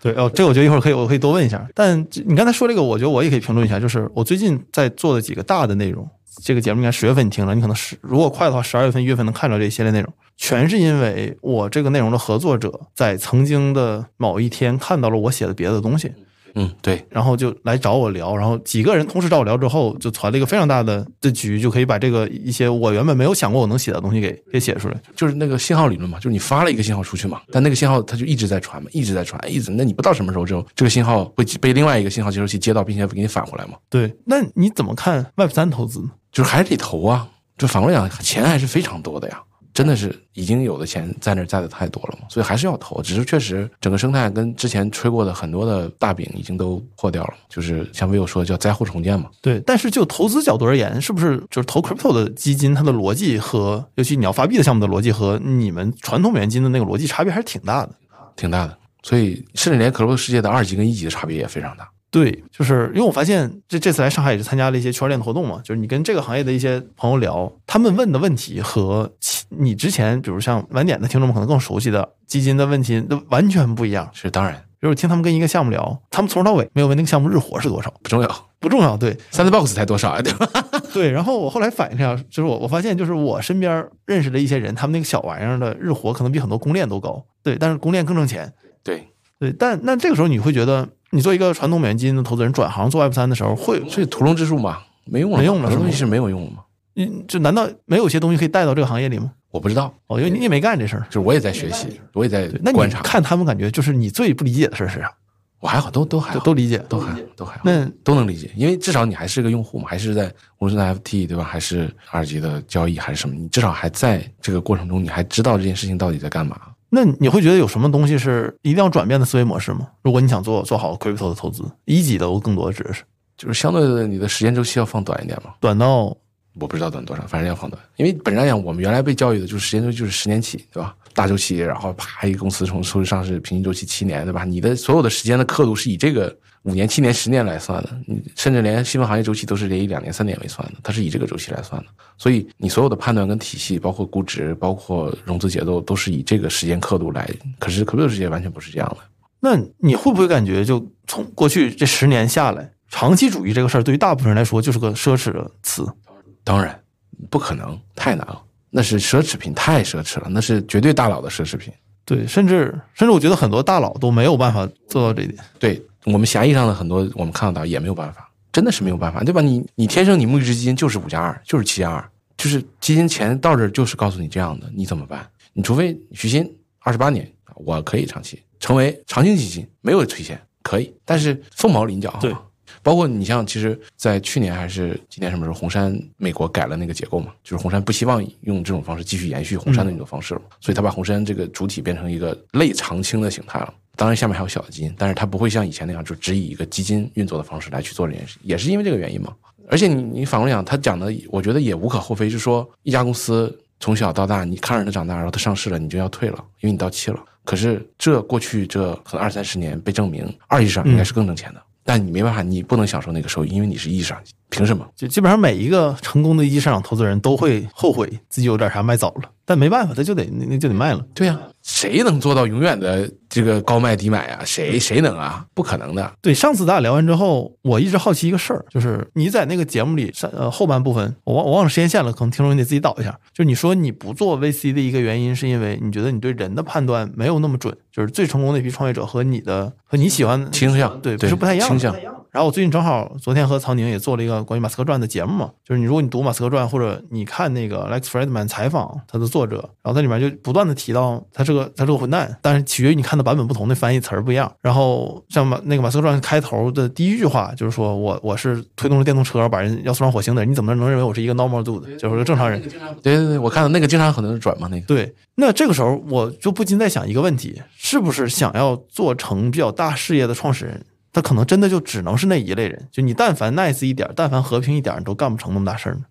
对哦，这个我觉得一会儿可以，我可以多问一下。但你刚才说这个，我觉得我也可以评论一下，就是我最近在做的几个大的内容。这个节目应该十月份你听了，你可能十如果快的话，十二月份、一月份能看到这一系列内容，全是因为我这个内容的合作者在曾经的某一天看到了我写的别的东西，嗯，对，然后就来找我聊，然后几个人同时找我聊之后，就传了一个非常大的的局，就可以把这个一些我原本没有想过我能写的东西给给写出来。就是那个信号理论嘛，就是你发了一个信号出去嘛，但那个信号它就一直在传嘛，一直在传，一直，那你不知道什么时候之后这个信号会被另外一个信号接收器接到，并且给你返回来嘛？对，那你怎么看 Web 三投资呢？就是还是得投啊，就反过来讲，钱还是非常多的呀。真的是已经有的钱在那儿在的太多了嘛，所以还是要投。只是确实整个生态跟之前吹过的很多的大饼已经都破掉了，就是像 Will 说叫灾后重建嘛。对，但是就投资角度而言，是不是就是投 crypto 的基金，它的逻辑和尤其你要发币的项目的逻辑和你们传统美元基金的那个逻辑差别还是挺大的，挺大的。所以甚至连 crypto 世界的二级跟一级的差别也非常大。对，就是因为我发现这这次来上海也是参加了一些区块链的活动嘛，就是你跟这个行业的一些朋友聊，他们问的问题和你之前比如像晚点的听众们可能更熟悉的基金的问题都完全不一样。是当然，比如听他们跟一个项目聊，他们从头到尾没有问那个项目日活是多少，不重要，不重要。对，Sandbox 才多少啊？对吧？对。然后我后来反应一下，就是我我发现就是我身边认识的一些人，他们那个小玩意儿的日活可能比很多公链都高。对，但是公链更挣钱。对对，但那这个时候你会觉得。你做一个传统美元基金的投资人转行做 Web 三的时候，会所以屠龙之术嘛？没用了，没用了，这东西是没有用了吗？你，就难道没有些东西可以带到这个行业里吗？我不知道，哦，因为你也没干这事儿，就是我也在学习，我也在观察。看他们感觉就是你最不理解的事儿是啥？我还好，都都还都理解，都还都还那都能理解，因为至少你还是个用户嘛，还是在无论是 FT 对吧，还是二级的交易还是什么，你至少还在这个过程中，你还知道这件事情到底在干嘛。那你会觉得有什么东西是一定要转变的思维模式吗？如果你想做做好 crypto 的投资，一级的我更多的指的是，就是相对的你的时间周期要放短一点嘛，短到我不知道短多少，反正要放短。因为本质上讲，我们原来被教育的就是时间周期就是十年起，对吧？大周期，然后啪一个公司从收市上市，平均周期七年，对吧？你的所有的时间的刻度是以这个。五年、七年、十年来算的，你甚至连新闻行业周期都是连以两年、三年为算的，它是以这个周期来算的。所以你所有的判断跟体系，包括估值、包括融资节奏，都是以这个时间刻度来。可是可 p 世界完全不是这样的。那你会不会感觉，就从过去这十年下来，长期主义这个事儿，对于大部分人来说就是个奢侈的词？当然不可能，太难了。那是奢侈品，太奢侈了，那是绝对大佬的奢侈品。对，甚至甚至我觉得很多大佬都没有办法做到这一点。对。我们狭义上的很多，我们看得到也没有办法，真的是没有办法，对吧？你你天生你募资基金就是五加二，就是七加二，就是基金钱到这儿就是告诉你这样的，你怎么办？你除非许昕二十八年，我可以长期成为长青基金，没有退钱可以，但是凤毛麟角。对，包括你像，其实，在去年还是今年什么时候，红杉美国改了那个结构嘛，就是红杉不希望用这种方式继续延续红杉的那种方式了，所以他把红杉这个主体变成一个类长青的形态了。当然，下面还有小的基金，但是它不会像以前那样，就只以一个基金运作的方式来去做这件事，也是因为这个原因嘛。而且你你反过来讲，他讲的，我觉得也无可厚非，就是说一家公司从小到大，你看着它长大，然后它上市了，你就要退了，因为你到期了。可是这过去这可能二三十年被证明，二级市场应该是更挣钱的，但你没办法，你不能享受那个收益，因为你是一级市场，凭什么？就基本上每一个成功的一级市场投资人都会后悔自己有点啥卖早了，但没办法，他就得那那就得卖了。对呀。谁能做到永远的这个高卖低买啊？谁谁能啊？不可能的。对，上次咱俩聊完之后，我一直好奇一个事儿，就是你在那个节目里上呃后半部分，我忘我忘了时间线了，可能听众你得自己导一下。就你说你不做 VC 的一个原因，是因为你觉得你对人的判断没有那么准，就是最成功的一批创业者和你的和你喜欢倾向对不是不太一样。倾向。然后我最近正好昨天和曹宁也做了一个关于马斯克传的节目嘛，就是你如果你读马斯克传或者你看那个 Lex Friedman 采访他的作者，然后在里面就不断的提到他是个他是个混蛋，但是取决于你看的版本不同，那翻译词儿不一样。然后像马那个马斯克传开头的第一句话就是说我我是推动了电动车把人要送上火星的人，你怎么能认为我是一个 normal dude，就是个正常人？对对对，我看到那个经常很多人转嘛那个。对，那这个时候我就不禁在想一个问题，是不是想要做成比较大事业的创始人？他可能真的就只能是那一类人，就你但凡 nice 一点，但凡和平一点，你都干不成那么大事儿呢。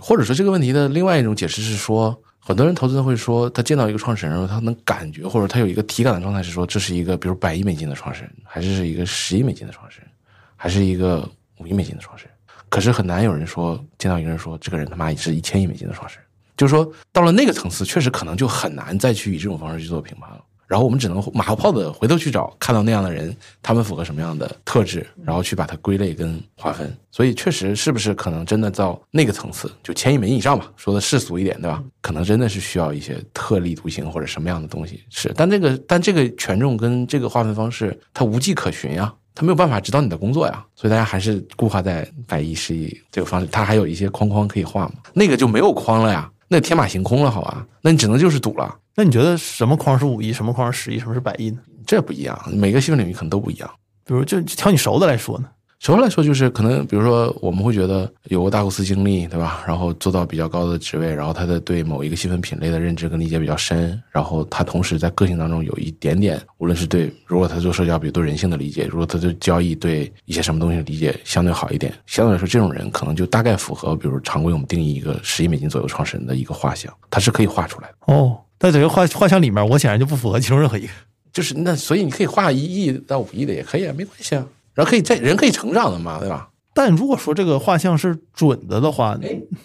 或者说这个问题的另外一种解释是说，很多人投资人会说，他见到一个创始人，他能感觉或者他有一个体感的状态是说，这是一个比如百亿美金的创始人，还是一个十亿美金的创始人，还是一个五亿美金的创始人。可是很难有人说见到一个人说，这个人他妈也是一千亿美金的创始人。就是说到了那个层次，确实可能就很难再去以这种方式去做评判了。然后我们只能马后炮的回头去找，看到那样的人，他们符合什么样的特质，然后去把它归类跟划分。所以确实是不是可能真的到那个层次，就千亿美金以上吧，说的世俗一点，对吧？可能真的是需要一些特立独行或者什么样的东西是。但这个但这个权重跟这个划分方式，它无迹可寻呀。他没有办法指导你的工作呀，所以大家还是固化在百亿、十亿这个方式。它还有一些框框可以画嘛，那个就没有框了呀，那天马行空了，好吧？那你只能就是赌了。那你觉得什么框是五亿，什么框是十亿，什么是百亿呢？这不一样，每个细分领域可能都不一样。比如就挑你熟的来说呢？首先来说，就是可能，比如说，我们会觉得有个大公司经历，对吧？然后做到比较高的职位，然后他的对某一个细分品类的认知跟理解比较深，然后他同时在个性当中有一点点，无论是对，如果他做社交，比如对人性的理解，如果他对交易对一些什么东西的理解相对好一点，相对来说，这种人可能就大概符合，比如常规我们定义一个十亿美金左右创始人的一个画像，他是可以画出来的。哦，在这个画画像里面，我显然就不符合其中任何一个。就是那，所以你可以画一亿到五亿的也可以啊，没关系啊。然后可以在人可以成长的嘛，对吧？但如果说这个画像是准的的话，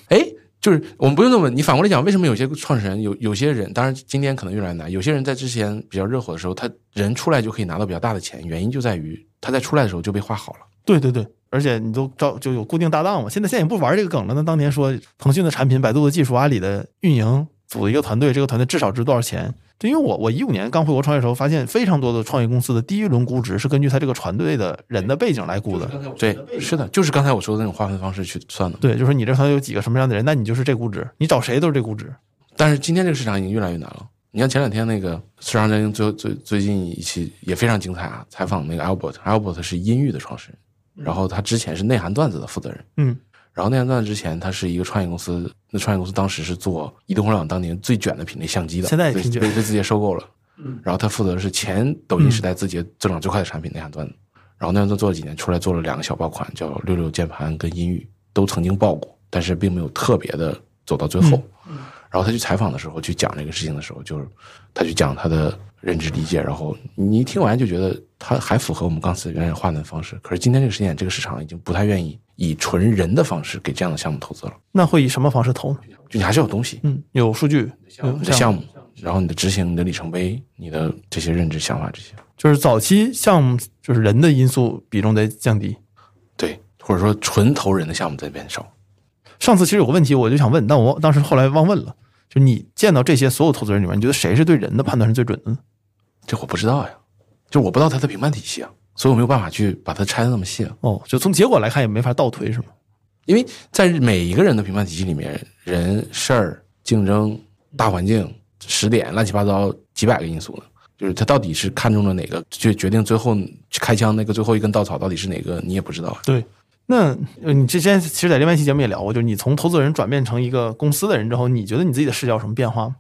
哎，就是我们不用那么。你反过来讲，为什么有些创始人有有些人，当然今天可能越来越难。有些人在之前比较热火的时候，他人出来就可以拿到比较大的钱，原因就在于他在出来的时候就被画好了。对对对，而且你都招就有固定搭档嘛。现在现在也不玩这个梗了。那当年说腾讯的产品、百度的技术、阿里的运营，组一个团队，这个团队至少值多少钱？因为我我一五年刚回国创业的时候，发现非常多的创业公司的第一轮估值是根据他这个团队的人的背景来估的。对，是的，就是刚才我说的那种划分方式去算的。对，就是你这团队有几个什么样的人，那你就是这估值，你找谁都是这估值。但是今天这个市场已经越来越难了。你像前两天那个市场真最最最近一期也非常精彩啊，采访那个 Albert，Albert 是音域的创始人，然后他之前是内涵段子的负责人。嗯。然后那段之前，他是一个创业公司，那创业公司当时是做移动互联网当年最卷的品类相机的，现在被被字节收购了。然后他负责的是前抖音时代字节增长最快的产品内涵段子。然后那段做了几年，出来做了两个小爆款，叫六六键盘跟音域，都曾经爆过，但是并没有特别的走到最后。然后他去采访的时候，去讲这个事情的时候，就是他去讲他的认知理解，然后你一听完就觉得他还符合我们刚才原来画的方式。可是今天这个时间点，这个市场已经不太愿意。以纯人的方式给这样的项目投资了，那会以什么方式投呢？就你还是有东西，嗯，有数据，有项目，然后你的执行、你的里程碑、你的这些认知、想法这些，就是早期项目就是人的因素比重在降低，对，或者说纯投人的项目在变少。上次其实有个问题，我就想问，但我当时后来忘问了，就你见到这些所有投资人里面，你觉得谁是对人的判断是最准的呢？这我不知道呀，就我不知道他的评判体系啊。所以我没有办法去把它拆的那么细哦，就从结果来看也没法倒推是吗？因为在每一个人的评判体系里面，人、事儿、竞争、大环境、时点，乱七八糟几百个因素呢。就是他到底是看中了哪个，就决定最后开枪那个最后一根稻草到底是哪个，你也不知道。对，那你之前其实，在另外一期节目也聊过，就是你从投资人转变成一个公司的人之后，你觉得你自己的视角有什么变化吗？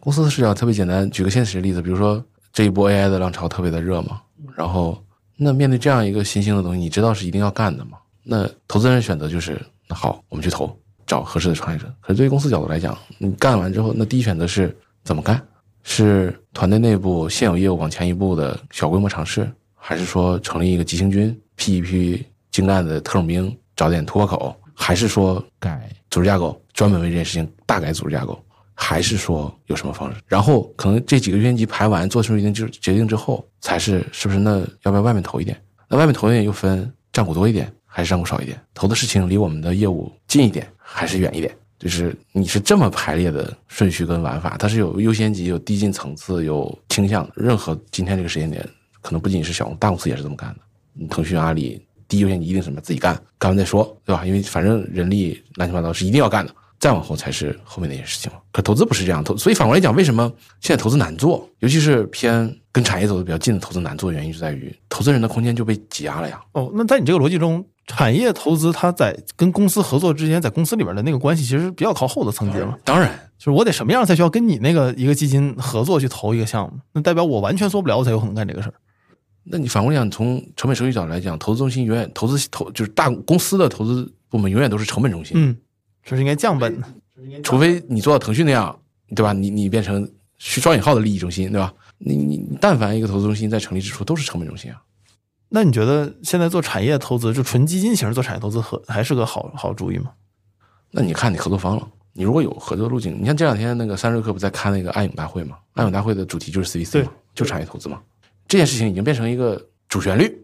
公司的视角特别简单，举个现实的例子，比如说这一波 AI 的浪潮特别的热嘛，然后。那面对这样一个新兴的东西，你知道是一定要干的吗？那投资人选择就是，那好，我们去投，找合适的创业者。可是对于公司角度来讲，你干完之后，那第一选择是怎么干？是团队内部现有业务往前一步的小规模尝试，还是说成立一个急行军，批一批精干的特种兵，找点突破口？还是说改组织架构，专门为这件事情大改组织架构？还是说有什么方式？然后可能这几个优先级排完，做出一定就决定之后，才是是不是？那要不要外面投一点？那外面投一点又分占股多一点，还是占股少一点？投的事情离我们的业务近一点，还是远一点？就是你是这么排列的顺序跟玩法，它是有优先级、有递进层次、有倾向。任何今天这个时间点，可能不仅是小公大公司也是这么干的。你腾讯、阿里第一优先级一定什么？自己干，干完再说，对吧？因为反正人力乱七八糟是一定要干的。再往后才是后面那些事情了。可投资不是这样投，所以反过来讲，为什么现在投资难做？尤其是偏跟产业走的比较近的投资难做，原因就在于投资人的空间就被挤压了呀。哦，那在你这个逻辑中，产业投资它在跟公司合作之间，在公司里面的那个关系，其实比较靠后的层级了。当然，就是我得什么样才需要跟你那个一个基金合作去投一个项目？那代表我完全做不了，我才有可能干这个事儿。那你反过来讲，从成本收益角度来讲，投资中心永远投资投就是大公司的投资部门永远都是成本中心。嗯。这是应该降本的，除非你做到腾讯那样，对吧？你你变成双引号的利益中心，对吧？你你但凡一个投资中心在成立之初都是成本中心啊。那你觉得现在做产业投资，就纯基金型做产业投资，合还是个好好主意吗？那你看你合作方了。你如果有合作路径，你像这两天那个三瑞克不在开那个暗影大会嘛？暗影大会的主题就是 CVC 嘛，就产业投资嘛。这件事情已经变成一个主旋律。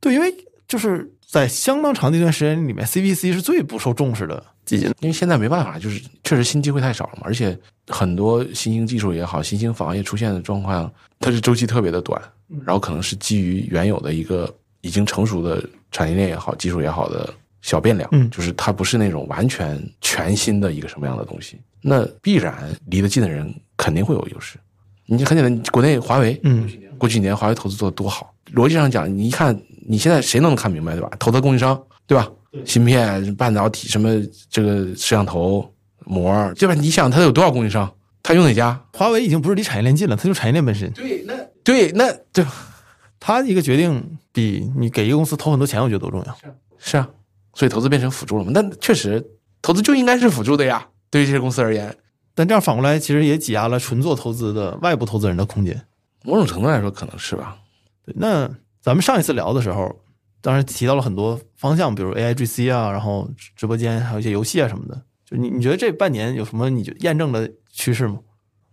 对，因为就是在相当长的一段时间里面，CVC 是最不受重视的基金。因为现在没办法，就是确实新机会太少了嘛，而且很多新兴技术也好，新兴行业出现的状况，它是周期特别的短，然后可能是基于原有的一个已经成熟的产业链也好，技术也好的小变量，嗯就是它不是那种完全全新的一个什么样的东西，那必然离得近的人肯定会有优势。你很简单，国内华为，嗯，过去几年华为投资做的多好，逻辑上讲，你一看你现在谁都能看明白，对吧？投资供应商，对吧？芯片、半导体什么这个摄像头膜，对吧？你想它有多少供应商？它用哪家？华为已经不是离产业链近了，它就产业链本身。对，那对那对它一个决定比你给一个公司投很多钱，我觉得都重要。是啊，所以投资变成辅助了嘛？那确实，投资就应该是辅助的呀。对于这些公司而言，但这样反过来，其实也挤压了纯做投资的外部投资人的空间。某种程度来说可能是吧。对，那咱们上一次聊的时候，当然提到了很多方向，比如 AI GC 啊，然后直播间，还有一些游戏啊什么的。就你你觉得这半年有什么你就验证的趋势吗？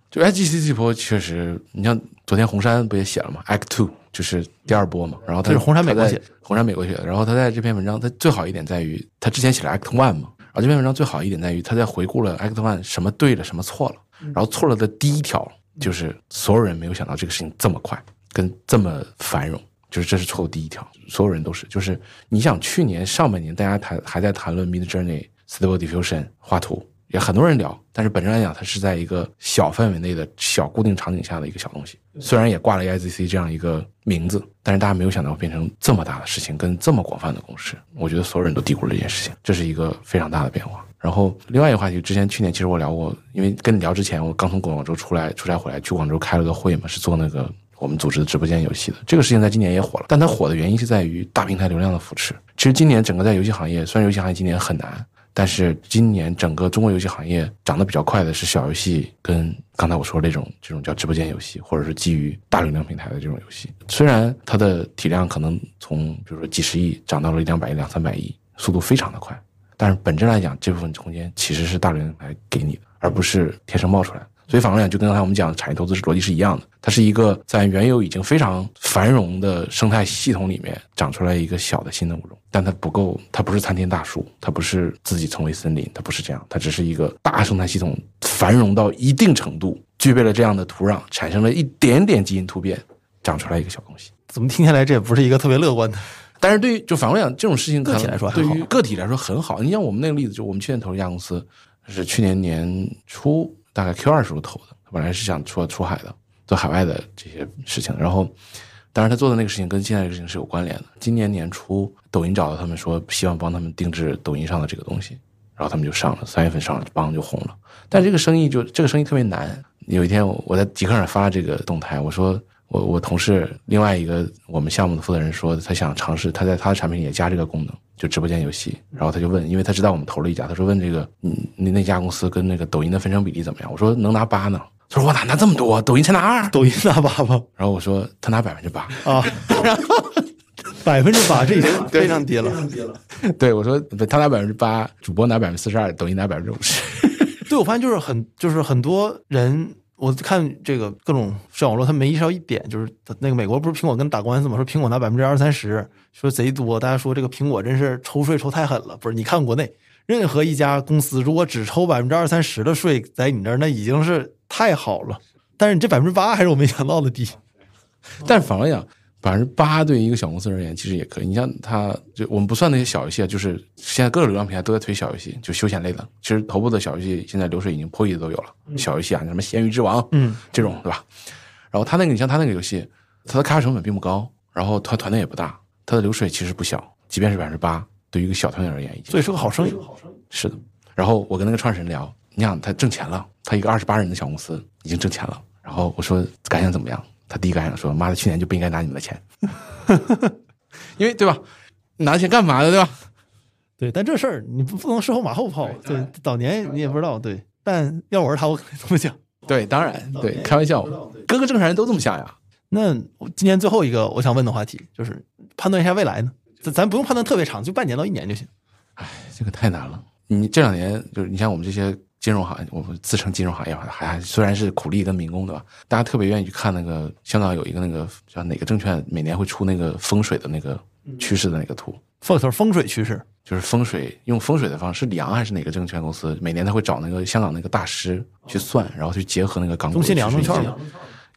就 IGC 这波确实，你像昨天红杉不也写了吗？Act Two 就是第二波嘛。然后他是红杉美国写的红杉美国写的。然后他在这篇文章，他最好一点在于他之前写了 Act One 嘛。然后这篇文章最好一点在于他在回顾了 Act One 什么对了，什么错了。然后错了的第一条就是所有人没有想到这个事情这么快，跟这么繁荣。就是这是错误第一条，所有人都是。就是你想，去年上半年大家谈还在谈论 Mid Journey、Stable Diffusion 画图，也很多人聊，但是本质来讲，它是在一个小范围内的小固定场景下的一个小东西。虽然也挂了 AIGC 这样一个名字，但是大家没有想到会变成这么大的事情，跟这么广泛的共识。我觉得所有人都低估了这件事情，这是一个非常大的变化。然后另外一个话题，之前去年其实我聊过，因为跟你聊之前，我刚从广州出来出差回来，去广州开了个会嘛，是做那个我们组织的直播间游戏的。这个事情在今年也火了，但它火的原因是在于大平台流量的扶持。其实今年整个在游戏行业，虽然游戏行业今年很难，但是今年整个中国游戏行业涨得比较快的是小游戏，跟刚才我说的这种这种叫直播间游戏，或者是基于大流量平台的这种游戏。虽然它的体量可能从比如说几十亿涨到了一两百亿、两三百亿，速度非常的快，但是本质来讲，这部分空间其实是大流量平台给你的，而不是天生冒出来的。所以反过来讲，就跟刚才我们讲的产业投资是逻辑是一样的，它是一个在原有已经非常繁荣的生态系统里面长出来一个小的新的物种，但它不够，它不是参天大树，它不是自己成为森林，它不是这样，它只是一个大生态系统繁荣到一定程度，具备了这样的土壤，产生了一点点基因突变，长出来一个小东西。怎么听下来这也不是一个特别乐观的？但是对于就反过来讲，这种事情个体来说对于个体来说很好。你像我们那个例子，就我们去年投了一家公司，是去年年初大概 Q 二时候投的，本来是想说出海的，做海外的这些事情。然后，当然他做的那个事情跟现在这个事情是有关联的。今年年初，抖音找到他们说，希望帮他们定制抖音上的这个东西，然后他们就上了，三月份上了，帮就红了。但这个生意就这个生意特别难。有一天我在极客上发这个动态，我说我我同事另外一个我们项目的负责人说，他想尝试他在他的产品里也加这个功能，就直播间游戏。然后他就问，因为他知道我们投了一家，他说问这个嗯那那家公司跟那个抖音的分成比例怎么样？我说能拿八呢。他说我哪拿这么多？抖音才拿二。抖音拿八吧然后我说他拿百分之八。啊，百分之八，这已经非常低了。对我说他拿百分之八，主播拿百分之四十二，抖音拿百分之五十。对，我发现就是很就是很多人，我看这个各种社交网络，他没意识到一点，就是他那个美国不是苹果跟打官司嘛，说苹果拿百分之二三十，说贼多，大家说这个苹果真是抽税抽太狠了。不是，你看国内任何一家公司，如果只抽百分之二三十的税，在你这儿那已经是太好了，但是你这百分之八还是我没想到的低。但反过来讲，百分之八对于一个小公司而言，其实也可以。你像他，就我们不算那些小游戏啊，就是现在各个流量平台都在推小游戏，就休闲类的。其实头部的小游戏现在流水已经破亿的都有了，小游戏啊，什么《咸鱼之王》嗯，这种，对吧？然后他那个，你像他那个游戏，它的开发成本并不高，然后他团队也不大，它的流水其实不小，即便是百分之八，对于一个小团队而言，已经所以是个好生意。是的。然后我跟那个创始人聊，你想他挣钱了，他一个二十八人的小公司已经挣钱了。然后我说感想怎么样？他第一个还想说：“妈的，去年就不应该拿你们的钱，因为对吧？拿钱干嘛的，对吧？对，但这事儿你不不能事后马后炮。对，早年你也不知道。对，但要我是他，我肯定这么想。对，当然对，开玩笑，各个正常人都这么想呀。那我今年最后一个我想问的话题就是判断一下未来呢？咱咱不用判断特别长，就半年到一年就行。哎这个太难了。你这两年就是你像我们这些金融行业，我们自称金融行业吧，还还虽然是苦力跟民工对吧？大家特别愿意去看那个香港有一个那个叫哪个证券每年会出那个风水的那个趋势的那个图，风头风水趋势，就是风水用风水的方式，是里昂还是哪个证券公司每年他会找那个香港那个大师去算，然后去结合那个港股中信里昂证趋势以及券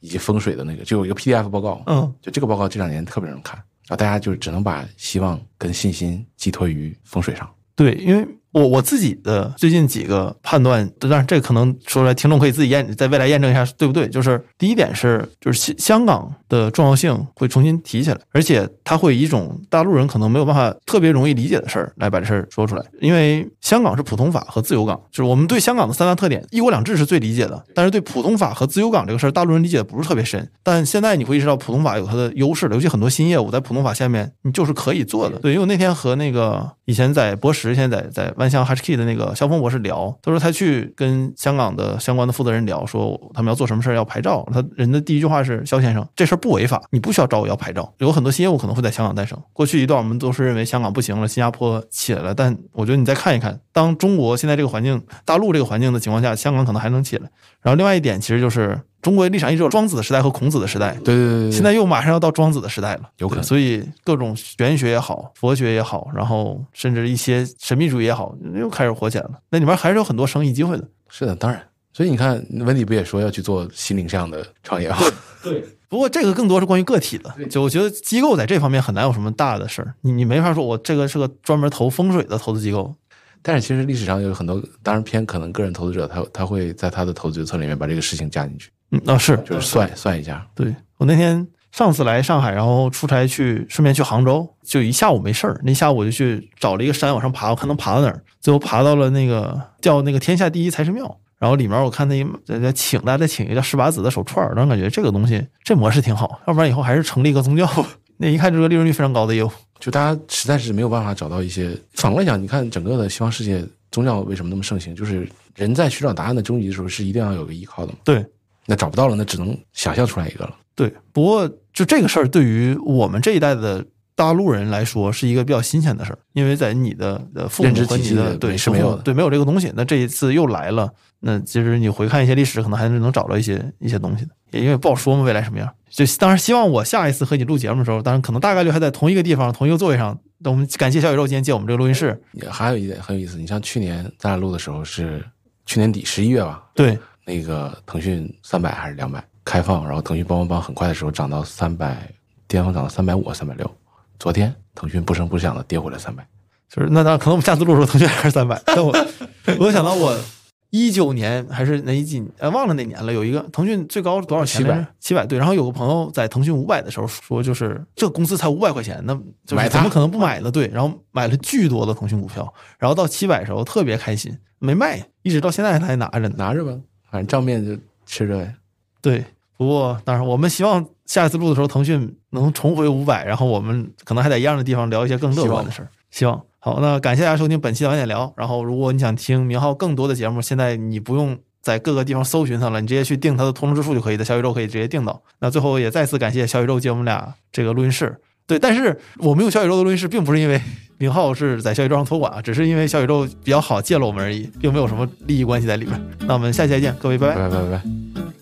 以及风水的那个，就有一个 PDF 报告，嗯，就这个报告这两年特别有人看。啊，大家就只能把希望跟信心寄托于风水上。对，因为我我自己的最近几个判断，当然这可能说出来，听众可以自己验，在未来验证一下对不对。就是第一点是，就是香香港的重要性会重新提起来，而且他会以一种大陆人可能没有办法特别容易理解的事儿来把这事儿说出来。因为香港是普通法和自由港，就是我们对香港的三大特点，一国两制是最理解的，但是对普通法和自由港这个事儿，大陆人理解的不是特别深。但现在你会意识到，普通法有它的优势，尤其很多新业务在普通法下面，你就是可以做的。对，因为那天和那个以前在博时，现在在在万象 HK 的那个肖峰博士聊，他说他去跟香港的相关的负责人聊，说他们要做什么事儿要牌照。他人的第一句话是：肖先生，这事儿不违法，你不需要找我要牌照。有很多新业务可能会在香港诞生。过去一段我们都是认为香港不行了，新加坡起来了，但我觉得你再看一看，当中国现在这个环境、大陆这个环境的情况下，香港可能还能起来。然后另外一点其实就是中国历史上一直有庄子的时代和孔子的时代，对对对对，现在又马上要到庄子的时代了，有可能所以各种玄学也好，佛学也好，然后甚至一些神秘主义也好，又开始火起来了。那里面还是有很多生意机会的。是的，当然。所以你看，温迪不也说要去做心灵上的创业吗？对，不过这个更多是关于个体的，就我觉得机构在这方面很难有什么大的事儿，你你没法说我这个是个专门投风水的投资机构。但是其实历史上有很多，当然偏可能个人投资者，他他会在他的投资决策里面把这个事情加进去，嗯，啊是，就是算算一下。对我那天上次来上海，然后出差去，顺便去杭州，就一下午没事儿。那下午我就去找了一个山往上爬，我看能爬到哪儿。最后爬到了那个叫那个天下第一财神庙，然后里面我看那在在请大家在请一个叫十八子的手串儿，当时感觉这个东西这模式挺好，要不然以后还是成立一个宗教吧。那一看这个利润率非常高的业务，就大家实在是没有办法找到一些。反过来讲，你看整个的西方世界，宗教为什么那么盛行？就是人在寻找答案的终极的时候，是一定要有个依靠的嘛。对那找不到了，那只能想象出来一个了。对。不过就这个事儿，对于我们这一代的大陆人来说，是一个比较新鲜的事儿，因为在你的呃父母认知和你体系的对是没有的对没有这个东西。那这一次又来了，那其实你回看一些历史，可能还是能找到一些一些东西的，也因为不好说嘛，未来什么样。就当然希望我下一次和你录节目的时候，当然可能大概率还在同一个地方、同一个座位上。那我们感谢小宇宙今天借我们这个录音室。也还有一点很有意思，你像去年咱俩录的时候是去年底十一月吧，对那个腾讯三百还是两百开放，然后腾讯帮帮帮很快的时候涨到三百，巅峰涨到三百五、三百六。昨天腾讯不声不响的跌回了三百，就是那当然可能我们下次录的时候，腾讯还是三百。但我 我就想到我一九年还是哪一几呃忘了哪年了，有一个腾讯最高是多少钱七百？七百对。然后有个朋友在腾讯五百的时候说，就是这个公司才五百块钱，那就怎么可能不买呢？对，然后买了巨多的腾讯股票，然后到七百的时候特别开心，没卖，一直到现在他还拿着呢。拿着吧，反正账面就吃着呗。对，不过当然我们希望下一次录的时候，腾讯能重回五百，然后我们可能还在一样的地方聊一些更乐观的事儿。希望好，那感谢大家收听本期的晚点聊。然后，如果你想听明浩更多的节目，现在你不用在各个地方搜寻他了，你直接去订他的通知数就可以，在小宇宙可以直接订到。那最后也再次感谢小宇宙借我们俩这个录音室。对，但是我们用小宇宙的录音室，并不是因为明浩是在小宇宙上托管啊，只是因为小宇宙比较好借了我们而已，并没有什么利益关系在里面。那我们下期再见，各位拜拜。拜拜拜拜。